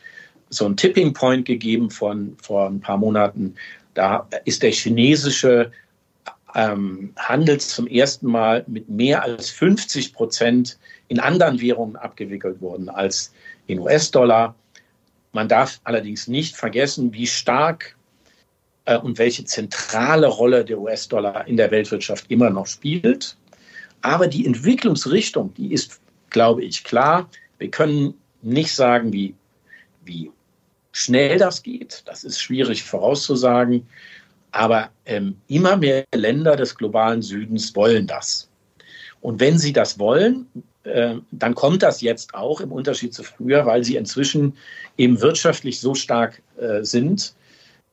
so ein Tipping Point gegeben von vor ein paar Monaten. Da ist der chinesische ähm, Handel zum ersten Mal mit mehr als 50 Prozent in anderen Währungen abgewickelt worden als in US-Dollar. Man darf allerdings nicht vergessen, wie stark äh, und welche zentrale Rolle der US-Dollar in der Weltwirtschaft immer noch spielt. Aber die Entwicklungsrichtung, die ist, glaube ich, klar. Wir können nicht sagen, wie, wie schnell das geht. Das ist schwierig vorauszusagen. Aber ähm, immer mehr Länder des globalen Südens wollen das. Und wenn sie das wollen, äh, dann kommt das jetzt auch im Unterschied zu früher, weil sie inzwischen eben wirtschaftlich so stark äh, sind,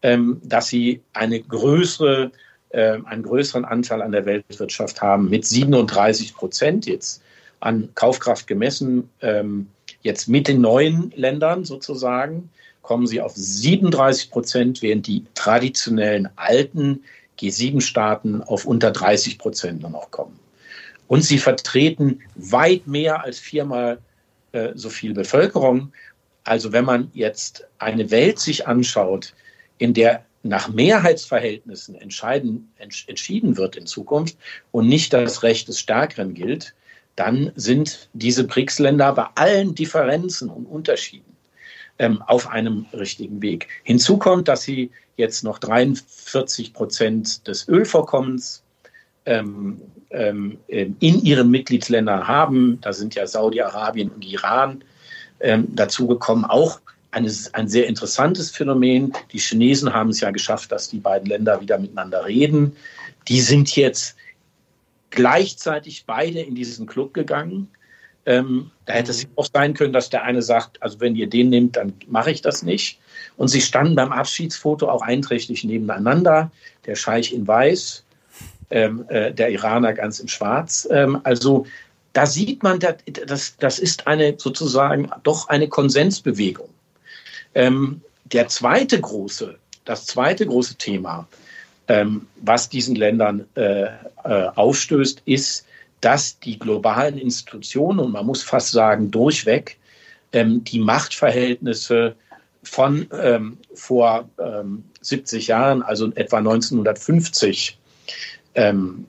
ähm, dass sie eine größere einen größeren Anteil an der Weltwirtschaft haben mit 37 Prozent jetzt an Kaufkraft gemessen. Ähm, jetzt mit den neuen Ländern sozusagen kommen sie auf 37 Prozent, während die traditionellen alten G7-Staaten auf unter 30 Prozent nur noch kommen. Und sie vertreten weit mehr als viermal äh, so viel Bevölkerung. Also wenn man jetzt eine Welt sich anschaut, in der nach Mehrheitsverhältnissen entscheiden, entschieden wird in Zukunft und nicht das Recht des Stärkeren gilt, dann sind diese BRICS-Länder bei allen Differenzen und Unterschieden ähm, auf einem richtigen Weg. Hinzu kommt, dass sie jetzt noch 43 Prozent des Ölvorkommens ähm, ähm, in ihren Mitgliedsländern haben. Da sind ja Saudi-Arabien und Iran ähm, dazugekommen, auch eine, ein sehr interessantes Phänomen. Die Chinesen haben es ja geschafft, dass die beiden Länder wieder miteinander reden. Die sind jetzt gleichzeitig beide in diesen Club gegangen. Ähm, da hätte es auch sein können, dass der eine sagt, also wenn ihr den nehmt, dann mache ich das nicht. Und sie standen beim Abschiedsfoto auch einträchtig nebeneinander. Der Scheich in Weiß, ähm, äh, der Iraner ganz in Schwarz. Ähm, also da sieht man, das, das ist eine sozusagen doch eine Konsensbewegung. Ähm, der zweite große, das zweite große Thema, ähm, was diesen Ländern äh, äh, aufstößt, ist, dass die globalen Institutionen, und man muss fast sagen durchweg, ähm, die Machtverhältnisse von ähm, vor 70 Jahren, also etwa 1950, ähm,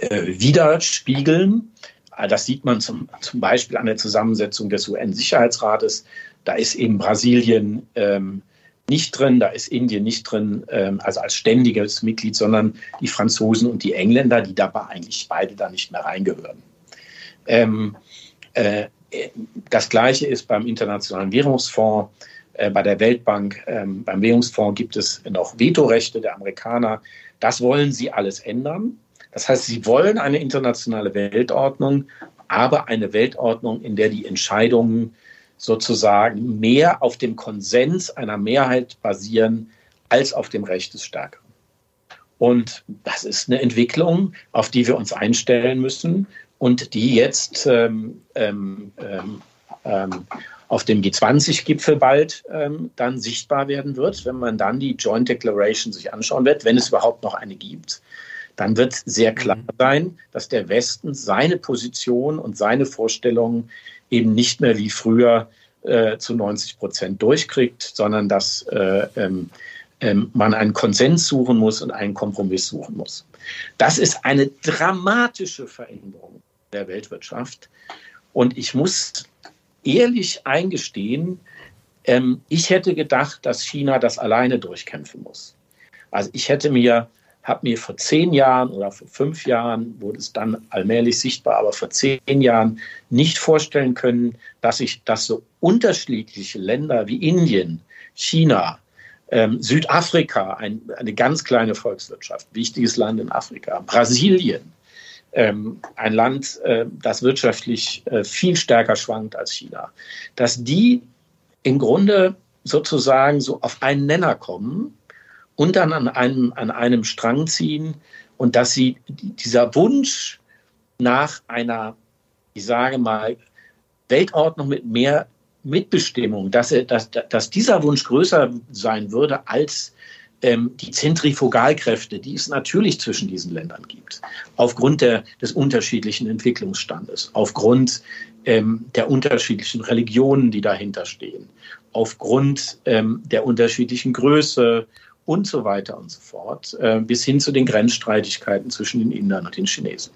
äh, widerspiegeln. Das sieht man zum, zum Beispiel an der Zusammensetzung des UN-Sicherheitsrates. Da ist eben Brasilien ähm, nicht drin, da ist Indien nicht drin, ähm, also als ständiges Mitglied, sondern die Franzosen und die Engländer, die dabei eigentlich beide da nicht mehr reingehören. Ähm, äh, das Gleiche ist beim Internationalen Währungsfonds, äh, bei der Weltbank, ähm, beim Währungsfonds gibt es noch Vetorechte der Amerikaner. Das wollen sie alles ändern. Das heißt, sie wollen eine internationale Weltordnung, aber eine Weltordnung, in der die Entscheidungen sozusagen mehr auf dem Konsens einer Mehrheit basieren als auf dem Recht des Stärkeren. Und das ist eine Entwicklung, auf die wir uns einstellen müssen und die jetzt ähm, ähm, ähm, ähm auf dem G20-Gipfel bald ähm, dann sichtbar werden wird, wenn man dann die Joint Declaration sich anschauen wird, wenn es überhaupt noch eine gibt dann wird sehr klar mhm. sein, dass der Westen seine Position und seine Vorstellungen eben nicht mehr wie früher äh, zu 90 Prozent durchkriegt, sondern dass äh, ähm, ähm, man einen Konsens suchen muss und einen Kompromiss suchen muss. Das ist eine dramatische Veränderung der Weltwirtschaft. Und ich muss ehrlich eingestehen, ähm, ich hätte gedacht, dass China das alleine durchkämpfen muss. Also ich hätte mir habe mir vor zehn Jahren oder vor fünf Jahren, wurde es dann allmählich sichtbar, aber vor zehn Jahren nicht vorstellen können, dass ich, dass so unterschiedliche Länder wie Indien, China, ähm, Südafrika, ein, eine ganz kleine Volkswirtschaft, wichtiges Land in Afrika, Brasilien, ähm, ein Land, äh, das wirtschaftlich äh, viel stärker schwankt als China, dass die im Grunde sozusagen so auf einen Nenner kommen und dann an einem, an einem Strang ziehen und dass sie dieser Wunsch nach einer, ich sage mal, Weltordnung mit mehr Mitbestimmung, dass, er, dass, dass dieser Wunsch größer sein würde als ähm, die Zentrifugalkräfte, die es natürlich zwischen diesen Ländern gibt, aufgrund der, des unterschiedlichen Entwicklungsstandes, aufgrund ähm, der unterschiedlichen Religionen, die dahinter stehen, aufgrund ähm, der unterschiedlichen Größe und so weiter und so fort, äh, bis hin zu den Grenzstreitigkeiten zwischen den Indern und den Chinesen.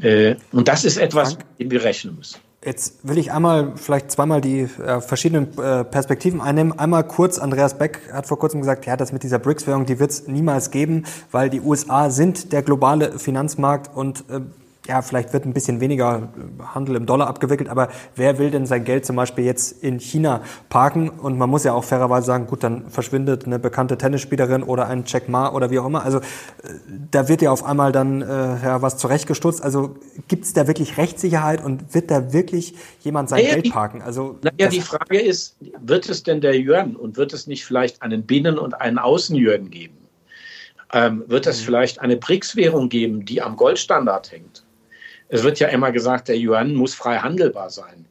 Äh, und das ist etwas, mit dem wir rechnen müssen. Jetzt will ich einmal vielleicht zweimal die äh, verschiedenen äh, Perspektiven einnehmen. Einmal kurz, Andreas Beck hat vor kurzem gesagt, ja, das mit dieser BRICS-Währung, die wird es niemals geben, weil die USA sind der globale Finanzmarkt und äh, ja, vielleicht wird ein bisschen weniger Handel im Dollar abgewickelt, aber wer will denn sein Geld zum Beispiel jetzt in China parken? Und man muss ja auch fairerweise sagen, gut, dann verschwindet eine bekannte Tennisspielerin oder ein Jack Ma oder wie auch immer. Also äh, da wird ja auf einmal dann äh, ja, was zurechtgestutzt. Also gibt es da wirklich Rechtssicherheit und wird da wirklich jemand sein naja, Geld parken? Also naja, die Frage ist, wird es denn der Yuan und wird es nicht vielleicht einen Binnen- und einen Außen-Yuan geben? Ähm, wird es mhm. vielleicht eine BRICS-Währung geben, die am Goldstandard hängt? Es wird ja immer gesagt, der Yuan muss frei handelbar sein.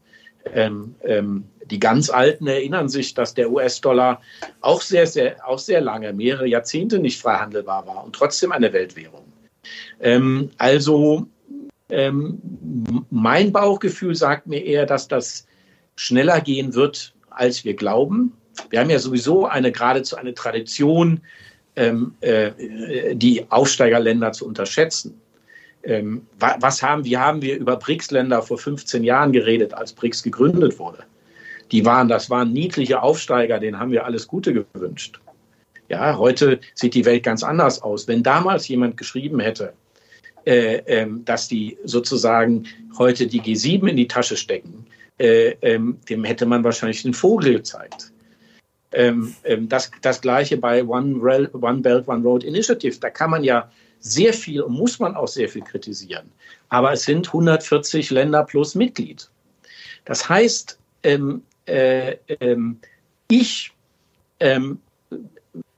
Ähm, ähm, die ganz Alten erinnern sich, dass der US-Dollar auch sehr, sehr, auch sehr lange, mehrere Jahrzehnte nicht frei handelbar war und trotzdem eine Weltwährung. Ähm, also ähm, mein Bauchgefühl sagt mir eher, dass das schneller gehen wird, als wir glauben. Wir haben ja sowieso eine geradezu eine Tradition, ähm, äh, die Aufsteigerländer zu unterschätzen. Ähm, was haben, wie haben wir über BRICS-Länder vor 15 Jahren geredet, als BRICS gegründet wurde? Die waren, das waren niedliche Aufsteiger, denen haben wir alles Gute gewünscht. Ja, heute sieht die Welt ganz anders aus. Wenn damals jemand geschrieben hätte, äh, äh, dass die sozusagen heute die G7 in die Tasche stecken, äh, ähm, dem hätte man wahrscheinlich den Vogel gezeigt. Ähm, ähm, das, das gleiche bei One, One Belt, One Road Initiative. Da kann man ja sehr viel und muss man auch sehr viel kritisieren. Aber es sind 140 Länder plus Mitglied. Das heißt, ähm, äh, ähm, ich ähm,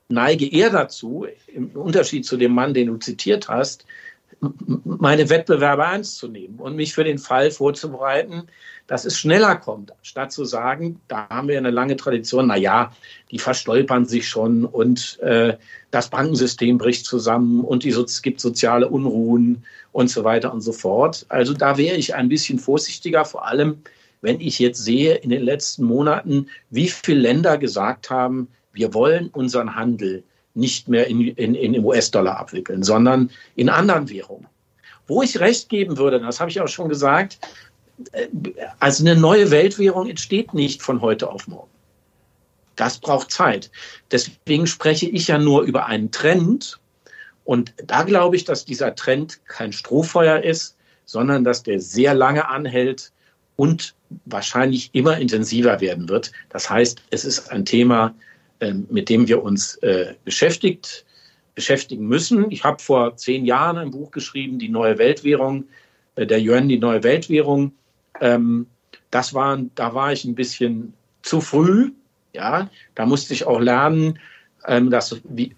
neige eher dazu, im Unterschied zu dem Mann, den du zitiert hast, meine Wettbewerber ernst zu nehmen und mich für den Fall vorzubereiten, dass es schneller kommt, statt zu sagen, da haben wir eine lange Tradition, na ja, die verstolpern sich schon und äh, das Bankensystem bricht zusammen und es gibt soziale Unruhen und so weiter und so fort. Also da wäre ich ein bisschen vorsichtiger, vor allem wenn ich jetzt sehe in den letzten Monaten, wie viele Länder gesagt haben, wir wollen unseren Handel nicht mehr in, in, in US-Dollar abwickeln, sondern in anderen Währungen. Wo ich recht geben würde, das habe ich auch schon gesagt, also eine neue Weltwährung entsteht nicht von heute auf morgen. Das braucht Zeit. Deswegen spreche ich ja nur über einen Trend. Und da glaube ich, dass dieser Trend kein Strohfeuer ist, sondern dass der sehr lange anhält und wahrscheinlich immer intensiver werden wird. Das heißt, es ist ein Thema, ähm, mit dem wir uns äh, beschäftigt, beschäftigen müssen. Ich habe vor zehn Jahren ein Buch geschrieben, die neue Weltwährung, äh, der Yuan, die neue Weltwährung. Ähm, das war, da war ich ein bisschen zu früh. Ja, da musste ich auch lernen, ähm, dass, wie,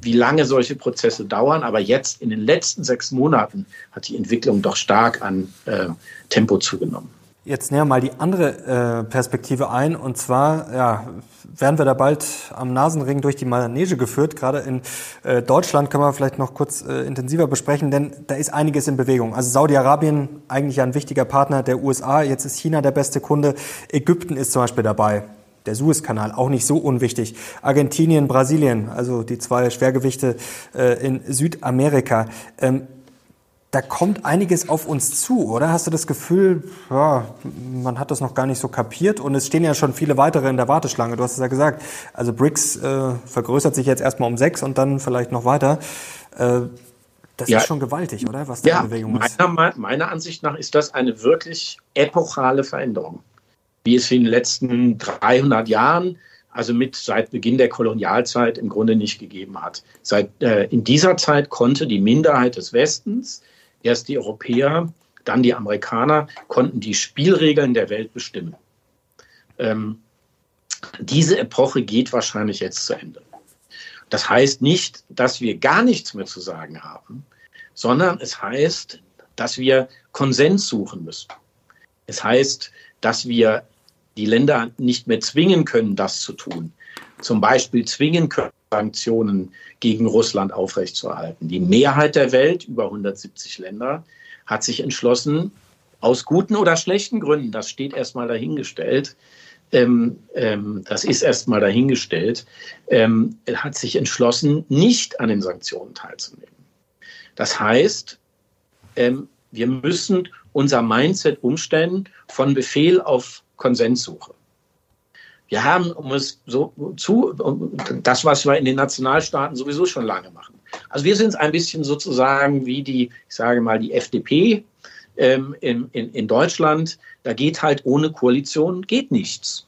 wie lange solche Prozesse dauern. Aber jetzt in den letzten sechs Monaten hat die Entwicklung doch stark an äh, Tempo zugenommen. Jetzt näher mal die andere äh, Perspektive ein. Und zwar ja, werden wir da bald am Nasenring durch die Manege geführt. Gerade in äh, Deutschland können wir vielleicht noch kurz äh, intensiver besprechen, denn da ist einiges in Bewegung. Also Saudi-Arabien, eigentlich ein wichtiger Partner der USA. Jetzt ist China der beste Kunde. Ägypten ist zum Beispiel dabei. Der Suezkanal, auch nicht so unwichtig. Argentinien, Brasilien, also die zwei Schwergewichte äh, in Südamerika. Ähm, da kommt einiges auf uns zu, oder? Hast du das Gefühl, ja, man hat das noch gar nicht so kapiert und es stehen ja schon viele weitere in der Warteschlange. Du hast es ja gesagt. Also BRICS äh, vergrößert sich jetzt erstmal um sechs und dann vielleicht noch weiter. Äh, das ja, ist schon gewaltig, oder? Was da ja, in Bewegung ist. Meiner, meiner Ansicht nach ist das eine wirklich epochale Veränderung. Wie es in den letzten 300 Jahren also mit seit Beginn der Kolonialzeit im Grunde nicht gegeben hat. Seit, äh, in dieser Zeit konnte die Minderheit des Westens Erst die Europäer, dann die Amerikaner konnten die Spielregeln der Welt bestimmen. Ähm, diese Epoche geht wahrscheinlich jetzt zu Ende. Das heißt nicht, dass wir gar nichts mehr zu sagen haben, sondern es heißt, dass wir Konsens suchen müssen. Es heißt, dass wir die Länder nicht mehr zwingen können, das zu tun. Zum Beispiel zwingen können, Sanktionen gegen Russland aufrechtzuerhalten. Die Mehrheit der Welt, über 170 Länder, hat sich entschlossen, aus guten oder schlechten Gründen, das steht erstmal dahingestellt, ähm, ähm, das ist erstmal dahingestellt, ähm, hat sich entschlossen, nicht an den Sanktionen teilzunehmen. Das heißt, ähm, wir müssen unser Mindset umstellen von Befehl auf Konsenssuche. Wir haben, um es so zu, das, was wir in den Nationalstaaten sowieso schon lange machen. Also wir sind ein bisschen sozusagen wie die, ich sage mal, die FDP ähm, in, in, in Deutschland. Da geht halt ohne Koalition geht nichts.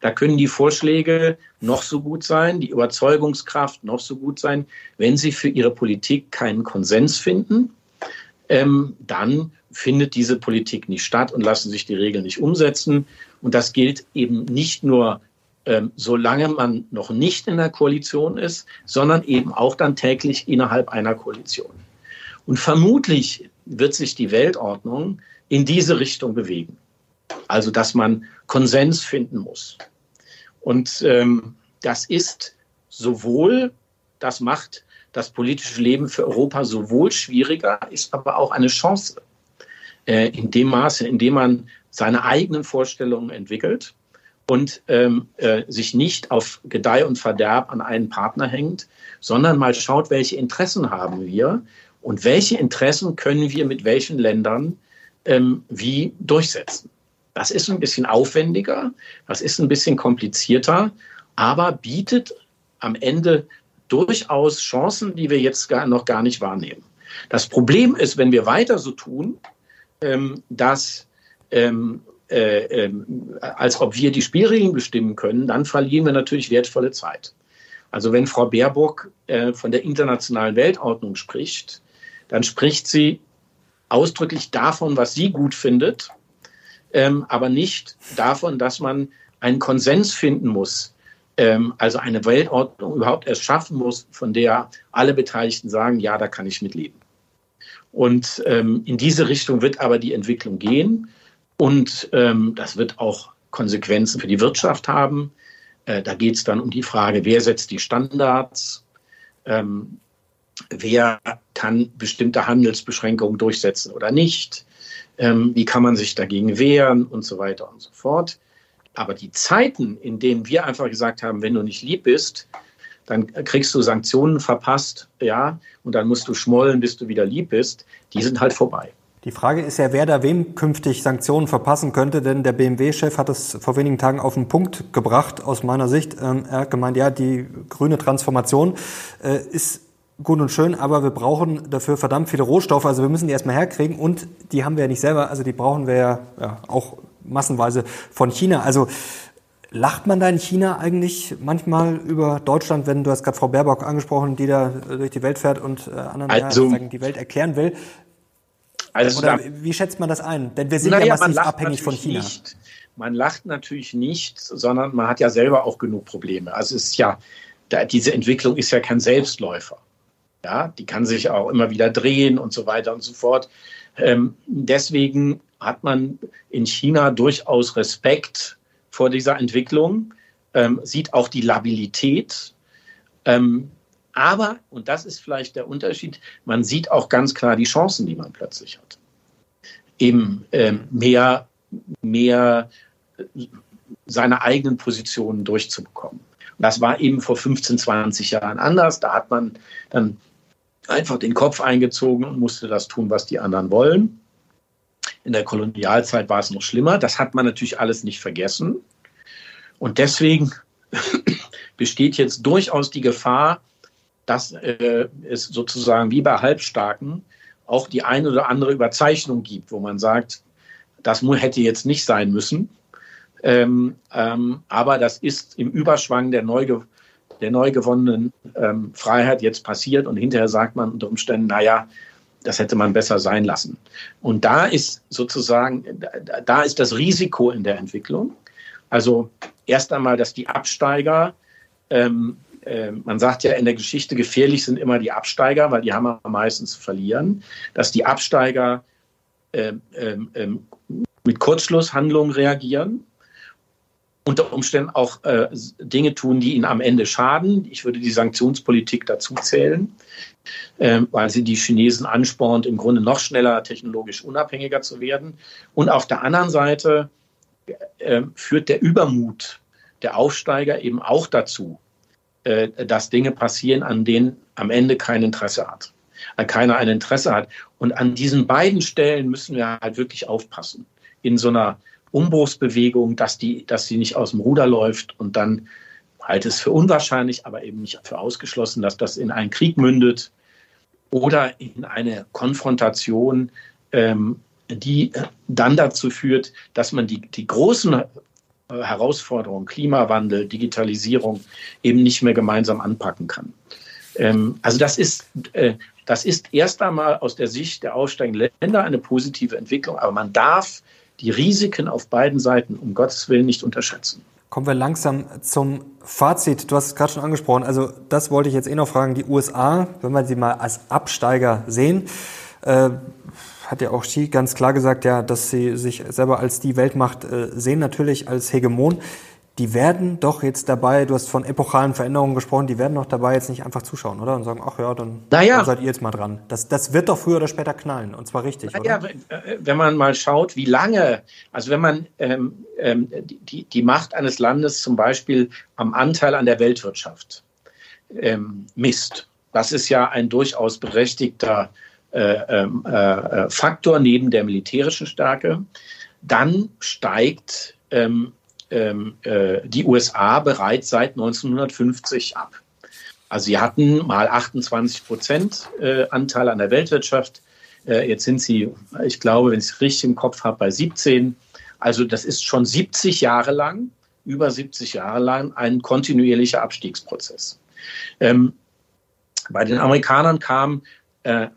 Da können die Vorschläge noch so gut sein, die Überzeugungskraft noch so gut sein. Wenn sie für ihre Politik keinen Konsens finden, ähm, dann findet diese Politik nicht statt und lassen sich die Regeln nicht umsetzen. Und das gilt eben nicht nur, ähm, solange man noch nicht in der Koalition ist, sondern eben auch dann täglich innerhalb einer Koalition. Und vermutlich wird sich die Weltordnung in diese Richtung bewegen. Also, dass man Konsens finden muss. Und ähm, das ist sowohl, das macht das politische Leben für Europa sowohl schwieriger, ist aber auch eine Chance. Äh, in dem Maße, in dem man seine eigenen Vorstellungen entwickelt und ähm, äh, sich nicht auf Gedeih und Verderb an einen Partner hängt, sondern mal schaut, welche Interessen haben wir und welche Interessen können wir mit welchen Ländern ähm, wie durchsetzen. Das ist ein bisschen aufwendiger, das ist ein bisschen komplizierter, aber bietet am Ende durchaus Chancen, die wir jetzt gar, noch gar nicht wahrnehmen. Das Problem ist, wenn wir weiter so tun, ähm, dass ähm, äh, äh, als ob wir die Spielregeln bestimmen können, dann verlieren wir natürlich wertvolle Zeit. Also wenn Frau Baerbock äh, von der internationalen Weltordnung spricht, dann spricht sie ausdrücklich davon, was sie gut findet, ähm, aber nicht davon, dass man einen Konsens finden muss, ähm, also eine Weltordnung überhaupt erst schaffen muss, von der alle Beteiligten sagen, ja, da kann ich mitleben. Und ähm, in diese Richtung wird aber die Entwicklung gehen und ähm, das wird auch Konsequenzen für die Wirtschaft haben. Äh, da geht es dann um die Frage, wer setzt die Standards, ähm, wer kann bestimmte Handelsbeschränkungen durchsetzen oder nicht, ähm, wie kann man sich dagegen wehren und so weiter und so fort. Aber die Zeiten, in denen wir einfach gesagt haben, wenn du nicht lieb bist, dann kriegst du Sanktionen verpasst, ja, und dann musst du schmollen, bis du wieder lieb bist, die sind halt vorbei. Die Frage ist ja, wer da wem künftig Sanktionen verpassen könnte, denn der BMW-Chef hat es vor wenigen Tagen auf den Punkt gebracht, aus meiner Sicht. Ähm, er hat gemeint, ja, die grüne Transformation äh, ist gut und schön, aber wir brauchen dafür verdammt viele Rohstoffe. Also wir müssen die erstmal herkriegen und die haben wir ja nicht selber, also die brauchen wir ja, ja auch massenweise von China. Also lacht man da in China eigentlich manchmal über Deutschland, wenn du hast gerade Frau Baerbock angesprochen, die da durch die Welt fährt und äh, anderen also, die Welt erklären will. Also Oder da, wie schätzt man das ein? Denn wir sind ja, ja massiv abhängig von China. Nicht. Man lacht natürlich nicht, sondern man hat ja selber auch genug Probleme. Also es ist ja, da, diese Entwicklung ist ja kein Selbstläufer. Ja, die kann sich auch immer wieder drehen und so weiter und so fort. Ähm, deswegen hat man in China durchaus Respekt vor dieser Entwicklung, ähm, sieht auch die Labilität. Ähm, aber, und das ist vielleicht der Unterschied, man sieht auch ganz klar die Chancen, die man plötzlich hat. Eben ähm, mehr, mehr äh, seine eigenen Positionen durchzubekommen. Und das war eben vor 15, 20 Jahren anders. Da hat man dann einfach den Kopf eingezogen und musste das tun, was die anderen wollen. In der Kolonialzeit war es noch schlimmer. Das hat man natürlich alles nicht vergessen. Und deswegen besteht jetzt durchaus die Gefahr, dass äh, es sozusagen wie bei Halbstarken auch die eine oder andere Überzeichnung gibt, wo man sagt, das hätte jetzt nicht sein müssen. Ähm, ähm, aber das ist im Überschwang der neu der neu gewonnenen ähm, Freiheit jetzt passiert und hinterher sagt man unter Umständen, naja, das hätte man besser sein lassen. Und da ist sozusagen, da ist das Risiko in der Entwicklung. Also erst einmal, dass die Absteiger, ähm, äh, man sagt ja in der Geschichte, gefährlich sind immer die Absteiger, weil die haben am meisten zu verlieren, dass die Absteiger äh, äh, mit Kurzschlusshandlungen reagieren unter Umständen auch äh, Dinge tun, die ihnen am Ende schaden. Ich würde die Sanktionspolitik dazu zählen, äh, weil sie die Chinesen anspornt, im Grunde noch schneller technologisch unabhängiger zu werden. Und auf der anderen Seite äh, führt der Übermut der Aufsteiger eben auch dazu, dass Dinge passieren, an denen am Ende kein Interesse hat, keiner ein Interesse hat. Und an diesen beiden Stellen müssen wir halt wirklich aufpassen. In so einer Umbruchsbewegung, dass die, dass sie nicht aus dem Ruder läuft und dann halte es für unwahrscheinlich, aber eben nicht für ausgeschlossen, dass das in einen Krieg mündet oder in eine Konfrontation, ähm, die dann dazu führt, dass man die, die großen äh, Herausforderungen, Klimawandel, Digitalisierung eben nicht mehr gemeinsam anpacken kann. Ähm, also das ist, äh, das ist erst einmal aus der Sicht der aufsteigenden Länder eine positive Entwicklung, aber man darf die Risiken auf beiden Seiten um Gottes Willen nicht unterschätzen. Kommen wir langsam zum Fazit. Du hast es gerade schon angesprochen. Also das wollte ich jetzt eh noch fragen. Die USA, wenn wir sie mal als Absteiger sehen, äh, hat ja auch Xi ganz klar gesagt, ja, dass sie sich selber als die Weltmacht äh, sehen, natürlich als Hegemon die werden doch jetzt dabei, du hast von epochalen Veränderungen gesprochen, die werden doch dabei jetzt nicht einfach zuschauen, oder? Und sagen, ach ja, dann, naja. dann seid ihr jetzt mal dran. Das, das wird doch früher oder später knallen, und zwar richtig, naja, oder? Wenn man mal schaut, wie lange, also wenn man ähm, ähm, die, die Macht eines Landes zum Beispiel am Anteil an der Weltwirtschaft ähm, misst, das ist ja ein durchaus berechtigter Faktor neben der militärischen Stärke, dann steigt ähm, ähm, äh, die USA bereits seit 1950 ab. Also sie hatten mal 28 Prozent äh, Anteil an der Weltwirtschaft. Äh, jetzt sind sie, ich glaube, wenn ich es richtig im Kopf habe, bei 17. Also das ist schon 70 Jahre lang über 70 Jahre lang ein kontinuierlicher Abstiegsprozess. Ähm, bei den Amerikanern kam, äh,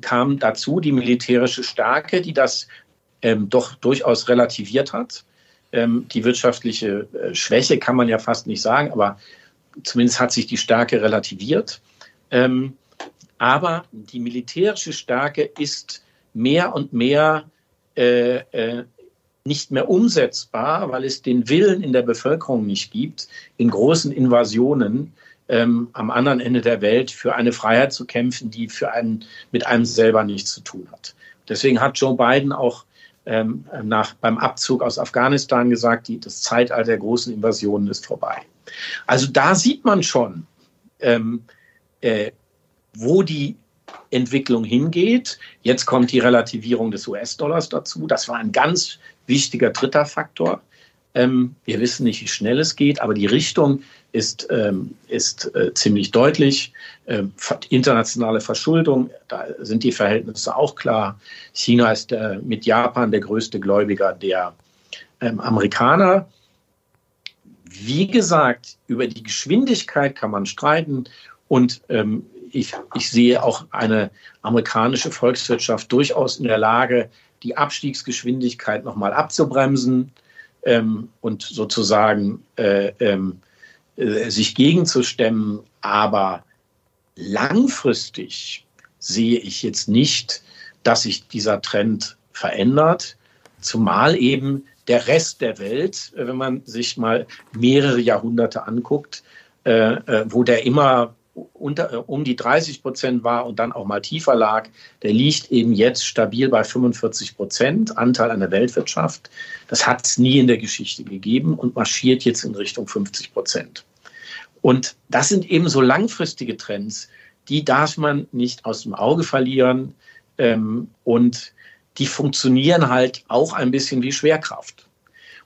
kam dazu die militärische Stärke, die das ähm, doch durchaus relativiert hat. Ähm, die wirtschaftliche äh, Schwäche kann man ja fast nicht sagen, aber zumindest hat sich die Stärke relativiert. Ähm, aber die militärische Stärke ist mehr und mehr äh, äh, nicht mehr umsetzbar, weil es den Willen in der Bevölkerung nicht gibt, in großen Invasionen ähm, am anderen Ende der Welt für eine Freiheit zu kämpfen, die für einen, mit einem selber nichts zu tun hat. Deswegen hat Joe Biden auch ähm, nach, beim Abzug aus Afghanistan gesagt, die, das Zeitalter der großen Invasionen ist vorbei. Also da sieht man schon, ähm, äh, wo die Entwicklung hingeht. Jetzt kommt die Relativierung des US-Dollars dazu. Das war ein ganz wichtiger dritter Faktor. Ähm, wir wissen nicht, wie schnell es geht, aber die Richtung ist, ähm, ist äh, ziemlich deutlich. Ähm, internationale Verschuldung, da sind die Verhältnisse auch klar. China ist äh, mit Japan der größte Gläubiger der ähm, Amerikaner. Wie gesagt, über die Geschwindigkeit kann man streiten und ähm, ich, ich sehe auch eine amerikanische Volkswirtschaft durchaus in der Lage, die Abstiegsgeschwindigkeit nochmal abzubremsen ähm, und sozusagen äh, ähm, äh, sich gegenzustemmen. Aber langfristig sehe ich jetzt nicht, dass sich dieser Trend verändert, zumal eben der Rest der Welt, wenn man sich mal mehrere Jahrhunderte anguckt, äh, äh wo der immer unter, äh, um die 30 Prozent war und dann auch mal tiefer lag, der liegt eben jetzt stabil bei 45 Prozent Anteil an der Weltwirtschaft. Das hat es nie in der Geschichte gegeben und marschiert jetzt in Richtung 50 Prozent. Und das sind eben so langfristige Trends, die darf man nicht aus dem Auge verlieren. Ähm, und die funktionieren halt auch ein bisschen wie Schwerkraft.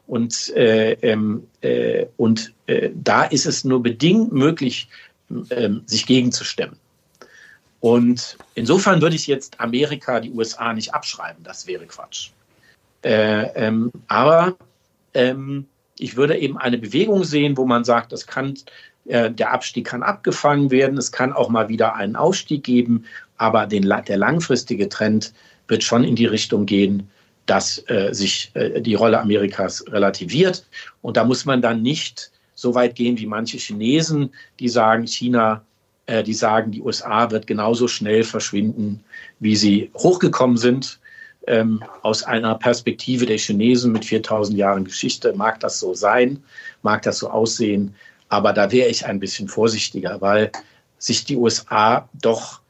Und, äh, ähm, äh, und äh, da ist es nur bedingt möglich, ähm, sich gegenzustemmen. Und insofern würde ich jetzt Amerika, die USA nicht abschreiben. Das wäre Quatsch. Äh, ähm, aber ähm, ich würde eben eine Bewegung sehen, wo man sagt, das kann, äh, der Abstieg kann abgefangen werden, es kann auch mal wieder einen Aufstieg geben, aber den, der langfristige Trend wird schon in die Richtung gehen, dass äh, sich äh, die Rolle Amerikas relativiert. Und da muss man dann nicht so weit gehen wie manche Chinesen, die sagen, China, äh, die sagen, die USA wird genauso schnell verschwinden, wie sie hochgekommen sind. Ähm, aus einer Perspektive der Chinesen mit 4000 Jahren Geschichte mag das so sein, mag das so aussehen, aber da wäre ich ein bisschen vorsichtiger, weil sich die USA doch,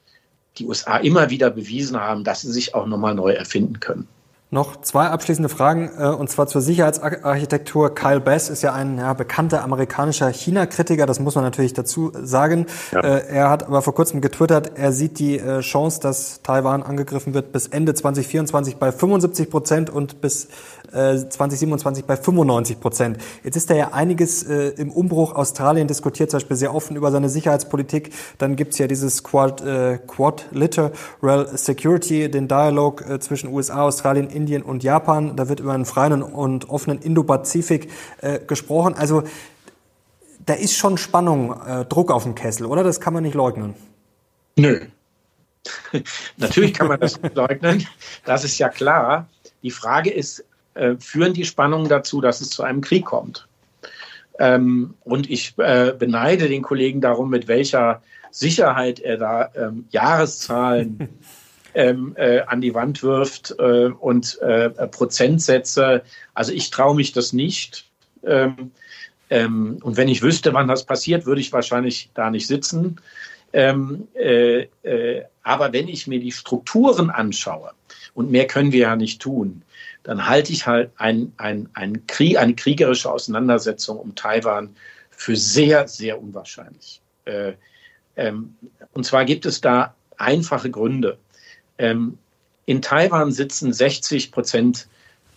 die USA immer wieder bewiesen haben, dass sie sich auch nochmal neu erfinden können. Noch zwei abschließende Fragen, äh, und zwar zur Sicherheitsarchitektur. Kyle Bass ist ja ein ja, bekannter amerikanischer China-Kritiker, das muss man natürlich dazu sagen. Ja. Äh, er hat aber vor kurzem getwittert, er sieht die äh, Chance, dass Taiwan angegriffen wird, bis Ende 2024 bei 75 Prozent und bis 2027 bei 95 Prozent. Jetzt ist da ja einiges im Umbruch. Australien diskutiert zum Beispiel sehr offen über seine Sicherheitspolitik. Dann gibt's ja dieses Quad, Quad Literal Security, den Dialog zwischen USA, Australien, Indien und Japan. Da wird über einen freien und offenen Indo-Pazifik äh, gesprochen. Also da ist schon Spannung, äh, Druck auf dem Kessel, oder? Das kann man nicht leugnen. Nö. Natürlich kann man das nicht leugnen. Das ist ja klar. Die Frage ist, äh, führen die Spannungen dazu, dass es zu einem Krieg kommt? Ähm, und ich äh, beneide den Kollegen darum, mit welcher Sicherheit er da ähm, Jahreszahlen ähm, äh, an die Wand wirft äh, und äh, Prozentsätze. Also ich traue mich das nicht. Ähm, ähm, und wenn ich wüsste, wann das passiert, würde ich wahrscheinlich da nicht sitzen. Ähm, äh, äh, aber wenn ich mir die Strukturen anschaue, und mehr können wir ja nicht tun, dann halte ich halt ein, ein, ein Krieg, eine kriegerische Auseinandersetzung um Taiwan für sehr, sehr unwahrscheinlich. Äh, ähm, und zwar gibt es da einfache Gründe. Ähm, in Taiwan sitzen 60 Prozent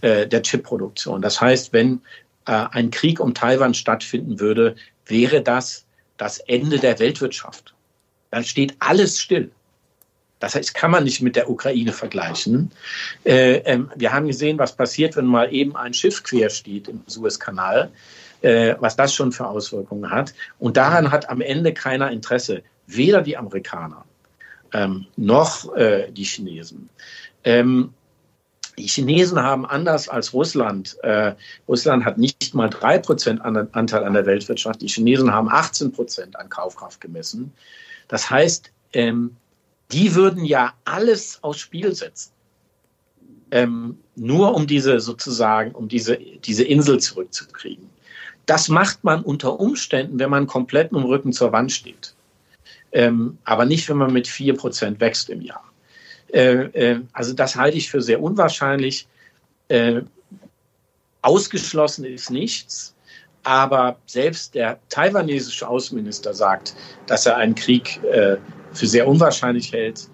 äh, der Chipproduktion. Das heißt, wenn äh, ein Krieg um Taiwan stattfinden würde, wäre das das Ende der Weltwirtschaft. Dann steht alles still. Das heißt, kann man nicht mit der Ukraine vergleichen. Äh, ähm, wir haben gesehen, was passiert, wenn mal eben ein Schiff quer steht im Suezkanal, äh, was das schon für Auswirkungen hat. Und daran hat am Ende keiner Interesse, weder die Amerikaner ähm, noch äh, die Chinesen. Ähm, die Chinesen haben anders als Russland, äh, Russland hat nicht mal drei Prozent Anteil an der Weltwirtschaft, die Chinesen haben 18 Prozent an Kaufkraft gemessen. Das heißt, ähm, die würden ja alles aufs Spiel setzen. Ähm, nur um diese sozusagen, um diese, diese Insel zurückzukriegen. Das macht man unter Umständen, wenn man komplett mit dem Rücken zur Wand steht. Ähm, aber nicht, wenn man mit 4% wächst im Jahr. Äh, äh, also das halte ich für sehr unwahrscheinlich. Äh, ausgeschlossen ist nichts. Aber selbst der taiwanesische Außenminister sagt, dass er einen Krieg äh, für sehr unwahrscheinlich hält.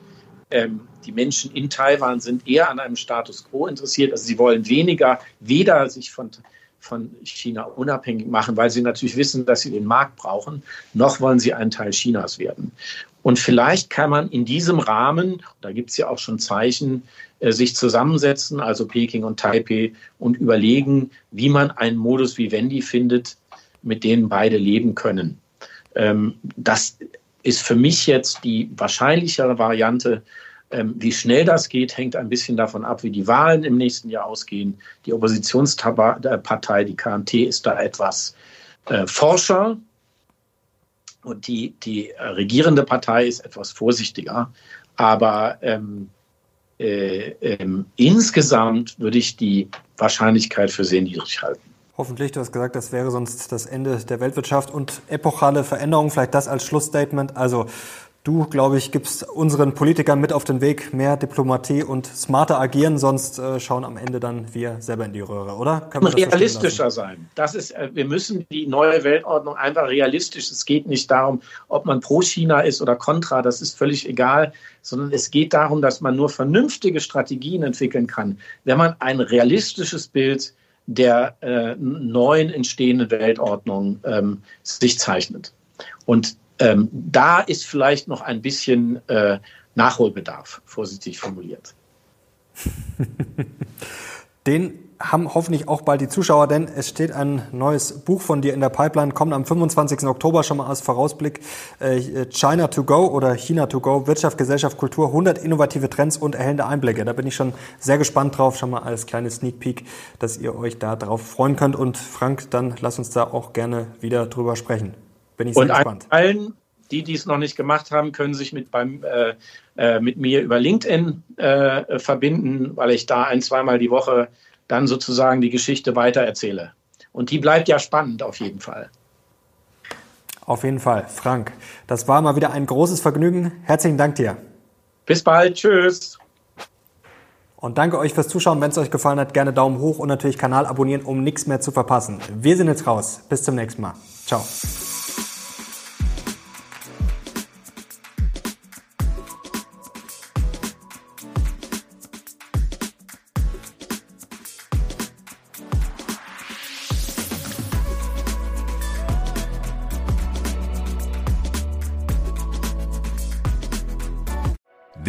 Ähm, die Menschen in Taiwan sind eher an einem Status quo interessiert. Also sie wollen weniger, weder sich von, von China unabhängig machen, weil sie natürlich wissen, dass sie den Markt brauchen, noch wollen sie ein Teil Chinas werden. Und vielleicht kann man in diesem Rahmen, da gibt es ja auch schon Zeichen, äh, sich zusammensetzen, also Peking und Taipei, und überlegen, wie man einen Modus Vivendi findet, mit dem beide leben können. Ähm, das ist für mich jetzt die wahrscheinlichere Variante. Ähm, wie schnell das geht, hängt ein bisschen davon ab, wie die Wahlen im nächsten Jahr ausgehen. Die Oppositionspartei, die KMT, ist da etwas äh, forscher und die, die regierende Partei ist etwas vorsichtiger. Aber ähm, äh, ähm, insgesamt würde ich die Wahrscheinlichkeit für sehr niedrig halten. Hoffentlich, du hast gesagt, das wäre sonst das Ende der Weltwirtschaft und epochale Veränderungen, vielleicht das als Schlussstatement. Also du, glaube ich, gibst unseren Politikern mit auf den Weg, mehr Diplomatie und smarter agieren, sonst äh, schauen am Ende dann wir selber in die Röhre, oder? realistischer sein. Das ist, äh, wir müssen die neue Weltordnung einfach realistisch. Es geht nicht darum, ob man pro China ist oder kontra, das ist völlig egal, sondern es geht darum, dass man nur vernünftige Strategien entwickeln kann, wenn man ein realistisches Bild der äh, neuen entstehenden Weltordnung ähm, sich zeichnet. Und ähm, da ist vielleicht noch ein bisschen äh, Nachholbedarf, vorsichtig formuliert. Den haben hoffentlich auch bald die Zuschauer, denn es steht ein neues Buch von dir in der Pipeline, kommt am 25. Oktober schon mal als Vorausblick. Äh, China to go oder China to go, Wirtschaft, Gesellschaft, Kultur, 100 innovative Trends und erhellende Einblicke. Da bin ich schon sehr gespannt drauf, schon mal als kleines Sneak Peek, dass ihr euch da drauf freuen könnt. Und Frank, dann lass uns da auch gerne wieder drüber sprechen. Bin ich sehr und gespannt. Allen, die, die es noch nicht gemacht haben, können sich mit, beim, äh, äh, mit mir über LinkedIn äh, verbinden, weil ich da ein, zweimal die Woche dann sozusagen die Geschichte weitererzähle. Und die bleibt ja spannend auf jeden Fall. Auf jeden Fall. Frank, das war mal wieder ein großes Vergnügen. Herzlichen Dank dir. Bis bald. Tschüss. Und danke euch fürs Zuschauen. Wenn es euch gefallen hat, gerne Daumen hoch und natürlich Kanal abonnieren, um nichts mehr zu verpassen. Wir sind jetzt raus. Bis zum nächsten Mal. Ciao.